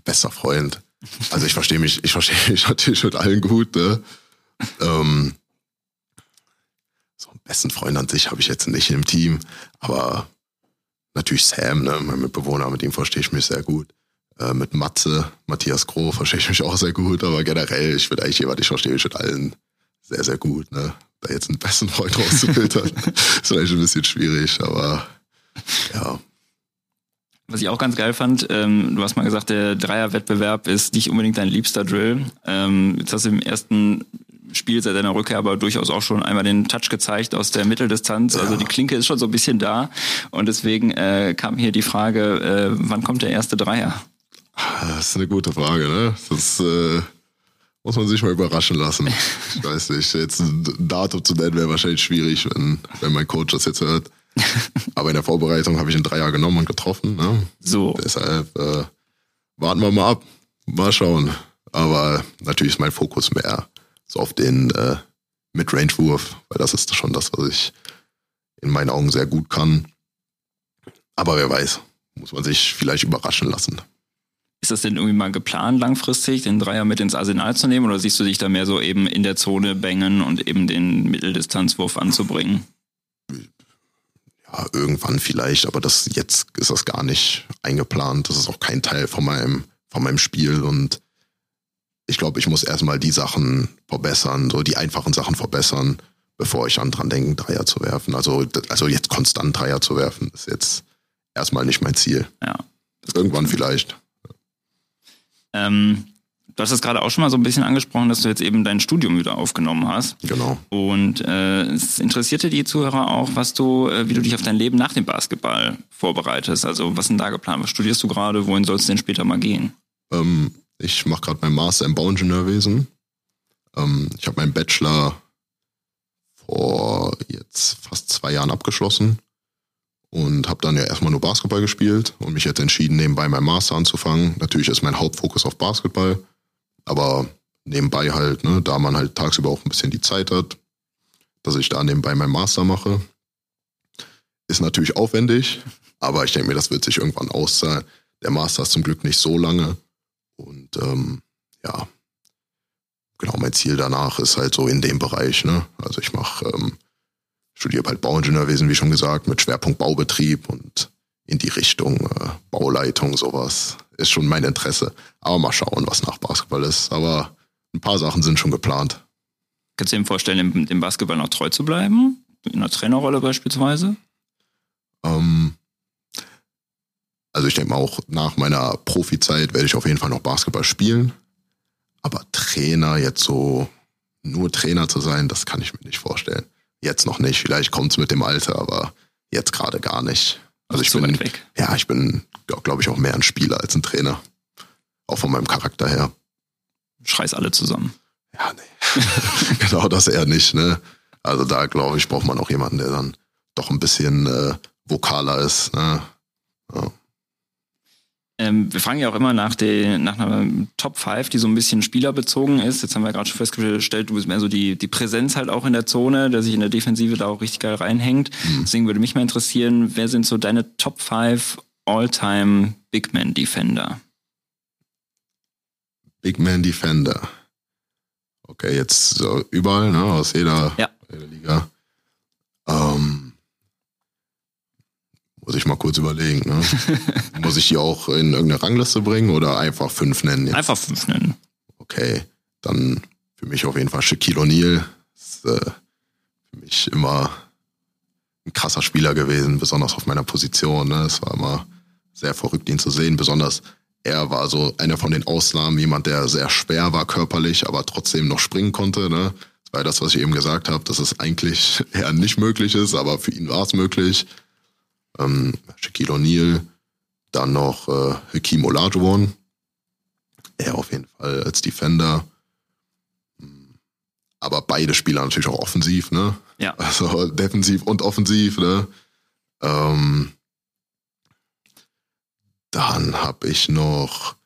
Speaker 3: bester Freund. Also ich verstehe mich, ich verstehe mich natürlich mit allen gut. Ne? Ähm, so einen besten Freund an sich habe ich jetzt nicht im Team, aber natürlich Sam, ne, mein Mitbewohner, mit ihm verstehe ich mich sehr gut. Äh, mit Matze, Matthias Groh verstehe ich mich auch sehr gut, aber generell, ich bin eigentlich jemand, ich verstehe mich mit allen sehr, sehr gut. Ne? Da jetzt einen besten Freund rauszufiltern, ist vielleicht ein bisschen schwierig, aber ja.
Speaker 2: Was ich auch ganz geil fand, ähm, du hast mal gesagt, der Dreierwettbewerb ist nicht unbedingt dein liebster Drill. Ähm, jetzt hast du im ersten Spiel seit deiner Rückkehr aber durchaus auch schon einmal den Touch gezeigt aus der Mitteldistanz. Also ja. Also die Klinke ist schon so ein bisschen da. Und deswegen äh, kam hier die Frage, äh, wann kommt der erste Dreier?
Speaker 3: Das ist eine gute Frage, ne? Das äh, muss man sich mal überraschen lassen. Ich weiß nicht, jetzt ein Datum zu nennen wäre wahrscheinlich schwierig, wenn, wenn mein Coach das jetzt hört. Aber in der Vorbereitung habe ich einen Dreier genommen und getroffen. Ne?
Speaker 2: So.
Speaker 3: Deshalb äh, warten wir mal ab. Mal schauen. Aber natürlich ist mein Fokus mehr so auf den äh, Midrange-Wurf, weil das ist schon das, was ich in meinen Augen sehr gut kann. Aber wer weiß, muss man sich vielleicht überraschen lassen.
Speaker 2: Ist das denn irgendwie mal geplant, langfristig den Dreier mit ins Arsenal zu nehmen oder siehst du dich da mehr so eben in der Zone bängen und eben den Mitteldistanzwurf anzubringen?
Speaker 3: Ja, irgendwann vielleicht, aber das jetzt ist das gar nicht eingeplant. Das ist auch kein Teil von meinem, von meinem Spiel und ich glaube, ich muss erstmal die Sachen verbessern, so die einfachen Sachen verbessern, bevor ich an dran denke, Dreier zu werfen. Also, also jetzt konstant Dreier zu werfen, ist jetzt erstmal nicht mein Ziel.
Speaker 2: Ja.
Speaker 3: Irgendwann vielleicht.
Speaker 2: Ähm, du hast es gerade auch schon mal so ein bisschen angesprochen, dass du jetzt eben dein Studium wieder aufgenommen hast.
Speaker 3: Genau.
Speaker 2: Und äh, es interessierte die Zuhörer auch, was du, äh, wie du dich auf dein Leben nach dem Basketball vorbereitest. Also was ist denn da geplant? Was studierst du gerade? Wohin soll es denn später mal gehen?
Speaker 3: Ähm, ich mache gerade meinen Master im Bauingenieurwesen. Ähm, ich habe meinen Bachelor vor jetzt fast zwei Jahren abgeschlossen und habe dann ja erstmal nur Basketball gespielt und mich jetzt entschieden, nebenbei meinen Master anzufangen. Natürlich ist mein Hauptfokus auf Basketball, aber nebenbei halt, ne, da man halt tagsüber auch ein bisschen die Zeit hat, dass ich da nebenbei meinen Master mache. Ist natürlich aufwendig, aber ich denke mir, das wird sich irgendwann auszahlen. Der Master ist zum Glück nicht so lange. Und ähm, ja, genau, mein Ziel danach ist halt so in dem Bereich. Ne? Also ich mache, ähm, studiere halt Bauingenieurwesen, wie schon gesagt, mit Schwerpunkt Baubetrieb und in die Richtung äh, Bauleitung, sowas. Ist schon mein Interesse. Aber mal schauen, was nach Basketball ist. Aber ein paar Sachen sind schon geplant.
Speaker 2: Kannst du dir vorstellen, dem, Basketball noch treu zu bleiben? In einer Trainerrolle beispielsweise?
Speaker 3: Ähm, also ich denke mal auch nach meiner Profizeit werde ich auf jeden Fall noch Basketball spielen. Aber Trainer jetzt so nur Trainer zu sein, das kann ich mir nicht vorstellen. Jetzt noch nicht. Vielleicht kommt es mit dem Alter, aber jetzt gerade gar nicht. Also ich bin, ja, ich bin, glaube ich, auch mehr ein Spieler als ein Trainer. Auch von meinem Charakter her.
Speaker 2: Schreiß alle zusammen.
Speaker 3: Ja, nee. genau das eher nicht, ne? Also da, glaube ich, braucht man auch jemanden, der dann doch ein bisschen äh, vokaler ist. Ne? Ja.
Speaker 2: Ähm, wir fragen ja auch immer nach, der, nach einer Top 5, die so ein bisschen spielerbezogen ist. Jetzt haben wir gerade schon festgestellt, du bist mehr so die, die Präsenz halt auch in der Zone, der sich in der Defensive da auch richtig geil reinhängt. Deswegen würde mich mal interessieren, wer sind so deine Top 5 All-Time Big Man Defender?
Speaker 3: Big Man Defender. Okay, jetzt so überall, ne? Aus jeder,
Speaker 2: Ja.
Speaker 3: jeder Liga. Ähm, muss ich mal kurz überlegen, ne? muss ich die auch in irgendeine Rangliste bringen oder einfach fünf nennen? Jetzt?
Speaker 2: Einfach fünf nennen.
Speaker 3: Okay, dann für mich auf jeden Fall Shaquille O'Neal. Ist äh, für mich immer ein krasser Spieler gewesen, besonders auf meiner Position. Ne? Es war immer sehr verrückt, ihn zu sehen. Besonders er war so einer von den Ausnahmen, jemand, der sehr schwer war körperlich, aber trotzdem noch springen konnte. Ne? Das war ja das, was ich eben gesagt habe, dass es eigentlich eher nicht möglich ist, aber für ihn war es möglich. Ähm, Shaquille O'Neal, dann noch äh, Hakeem Olajuwon. Er auf jeden Fall als Defender. Aber beide Spieler natürlich auch offensiv, ne?
Speaker 2: Ja.
Speaker 3: Also defensiv und offensiv, ne? Ähm, dann habe ich noch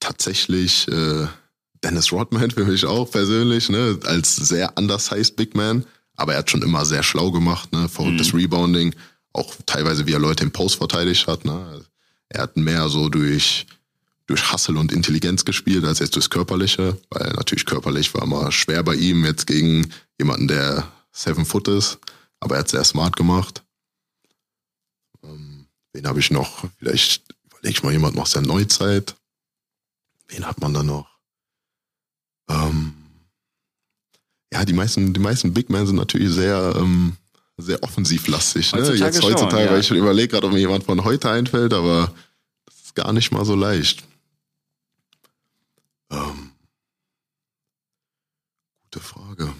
Speaker 3: tatsächlich äh, Dennis Rodman für mich auch persönlich, ne? Als sehr undersized Big Man. Aber er hat schon immer sehr schlau gemacht, ne? Verrücktes Rebounding. Auch teilweise, wie er Leute im Post verteidigt hat, ne? Er hat mehr so durch durch Hustle und Intelligenz gespielt, als jetzt durchs Körperliche, weil natürlich körperlich war immer schwer bei ihm jetzt gegen jemanden, der seven foot ist, aber er hat sehr smart gemacht. Ähm, wen habe ich noch? Vielleicht überlege ich mal jemanden aus der Neuzeit. Wen hat man da noch? Ähm, ja, die meisten, die meisten Big Men sind natürlich sehr, ähm, sehr offensivlastig. Ne?
Speaker 2: Heutzutage
Speaker 3: Jetzt
Speaker 2: schon,
Speaker 3: heutzutage,
Speaker 2: ja.
Speaker 3: weil ich überlege gerade, ob mir jemand von heute einfällt, aber das ist gar nicht mal so leicht. Ähm, gute Frage.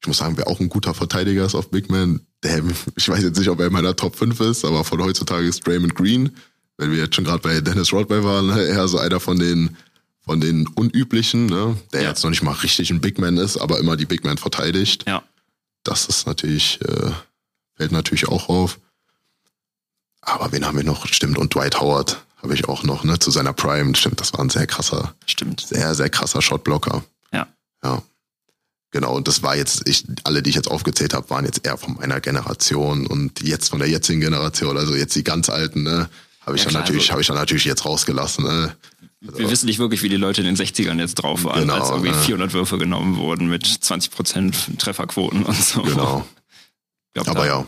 Speaker 3: Ich muss sagen, wer auch ein guter Verteidiger ist auf Big Man, der, ich weiß jetzt nicht, ob er in meiner Top 5 ist, aber von heutzutage ist Draymond Green, wenn wir jetzt schon gerade bei Dennis Rodman waren, ne, eher so einer von den, von den unüblichen, ne, der
Speaker 2: Ja.
Speaker 3: jetzt noch nicht mal richtig ein Big Man ist, aber immer die Big Man verteidigt.
Speaker 2: Ja.
Speaker 3: Das ist natürlich äh, fällt natürlich auch auf. Aber wen haben wir noch? Stimmt, und Dwight Howard habe ich auch noch, ne, zu seiner Prime. Stimmt, das war ein sehr krasser,
Speaker 2: Stimmt.
Speaker 3: sehr, sehr krasser Shotblocker.
Speaker 2: Ja.
Speaker 3: Ja. Genau, und das war jetzt, ich, alle, die ich jetzt aufgezählt habe, waren jetzt eher von meiner Generation und jetzt von der jetzigen Generation, also jetzt die ganz alten, ne, habe ich
Speaker 2: Ja,
Speaker 3: dann
Speaker 2: klar,
Speaker 3: natürlich,
Speaker 2: also-
Speaker 3: habe ich dann natürlich jetzt rausgelassen, ne.
Speaker 2: Wir wissen nicht wirklich, wie die Leute in den 60ern jetzt drauf waren,
Speaker 3: Genau,
Speaker 2: als irgendwie
Speaker 3: ne.
Speaker 2: 400 Würfe genommen wurden mit 20% Trefferquoten und so.
Speaker 3: Genau.
Speaker 2: Glaub,
Speaker 3: Aber
Speaker 2: da-
Speaker 3: ja,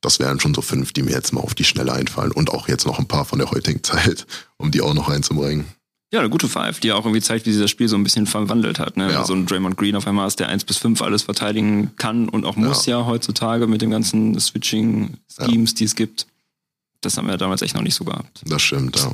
Speaker 3: das wären schon so fünf, die mir jetzt mal auf die Schnelle einfallen und auch jetzt noch ein paar von der heutigen Zeit, um die auch noch reinzubringen.
Speaker 2: Ja, eine gute Five, die auch irgendwie zeigt, wie sich das Spiel so ein bisschen verwandelt hat. Ne?
Speaker 3: Ja.
Speaker 2: So ein Draymond Green auf einmal ist, der 1 bis 5 alles verteidigen kann und auch muss ja, heutzutage mit den ganzen Switching-Schemes, die es gibt. Das haben wir damals echt noch nicht so gehabt.
Speaker 3: Das stimmt, ja.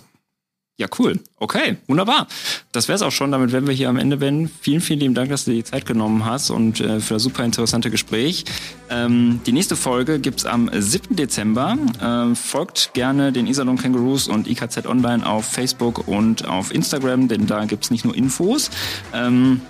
Speaker 2: Ja, cool. Okay, wunderbar. Das wäre es auch schon. Damit wären wir hier am Ende, Ben. Vielen, vielen lieben Dank, dass du dir die Zeit genommen hast und äh, für das super interessante Gespräch. Ähm, die nächste Folge gibt's am 7. Dezember. Ähm, folgt gerne den Isadon Kangaroos und IKZ Online auf Facebook und auf Instagram, denn da gibt's nicht nur Infos. Ähm,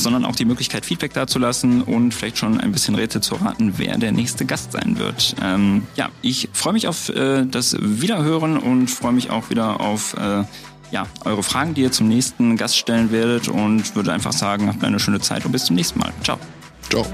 Speaker 2: sondern auch die Möglichkeit, Feedback dazulassen und vielleicht schon ein bisschen Rätsel zu raten, wer der nächste Gast sein wird. Ähm, ja, ich freue mich auf äh, das Wiederhören und freue mich auch wieder auf äh, ja, eure Fragen, die ihr zum nächsten Gast stellen werdet und würde einfach sagen, habt eine schöne Zeit und bis zum nächsten Mal. Ciao.
Speaker 3: Ciao.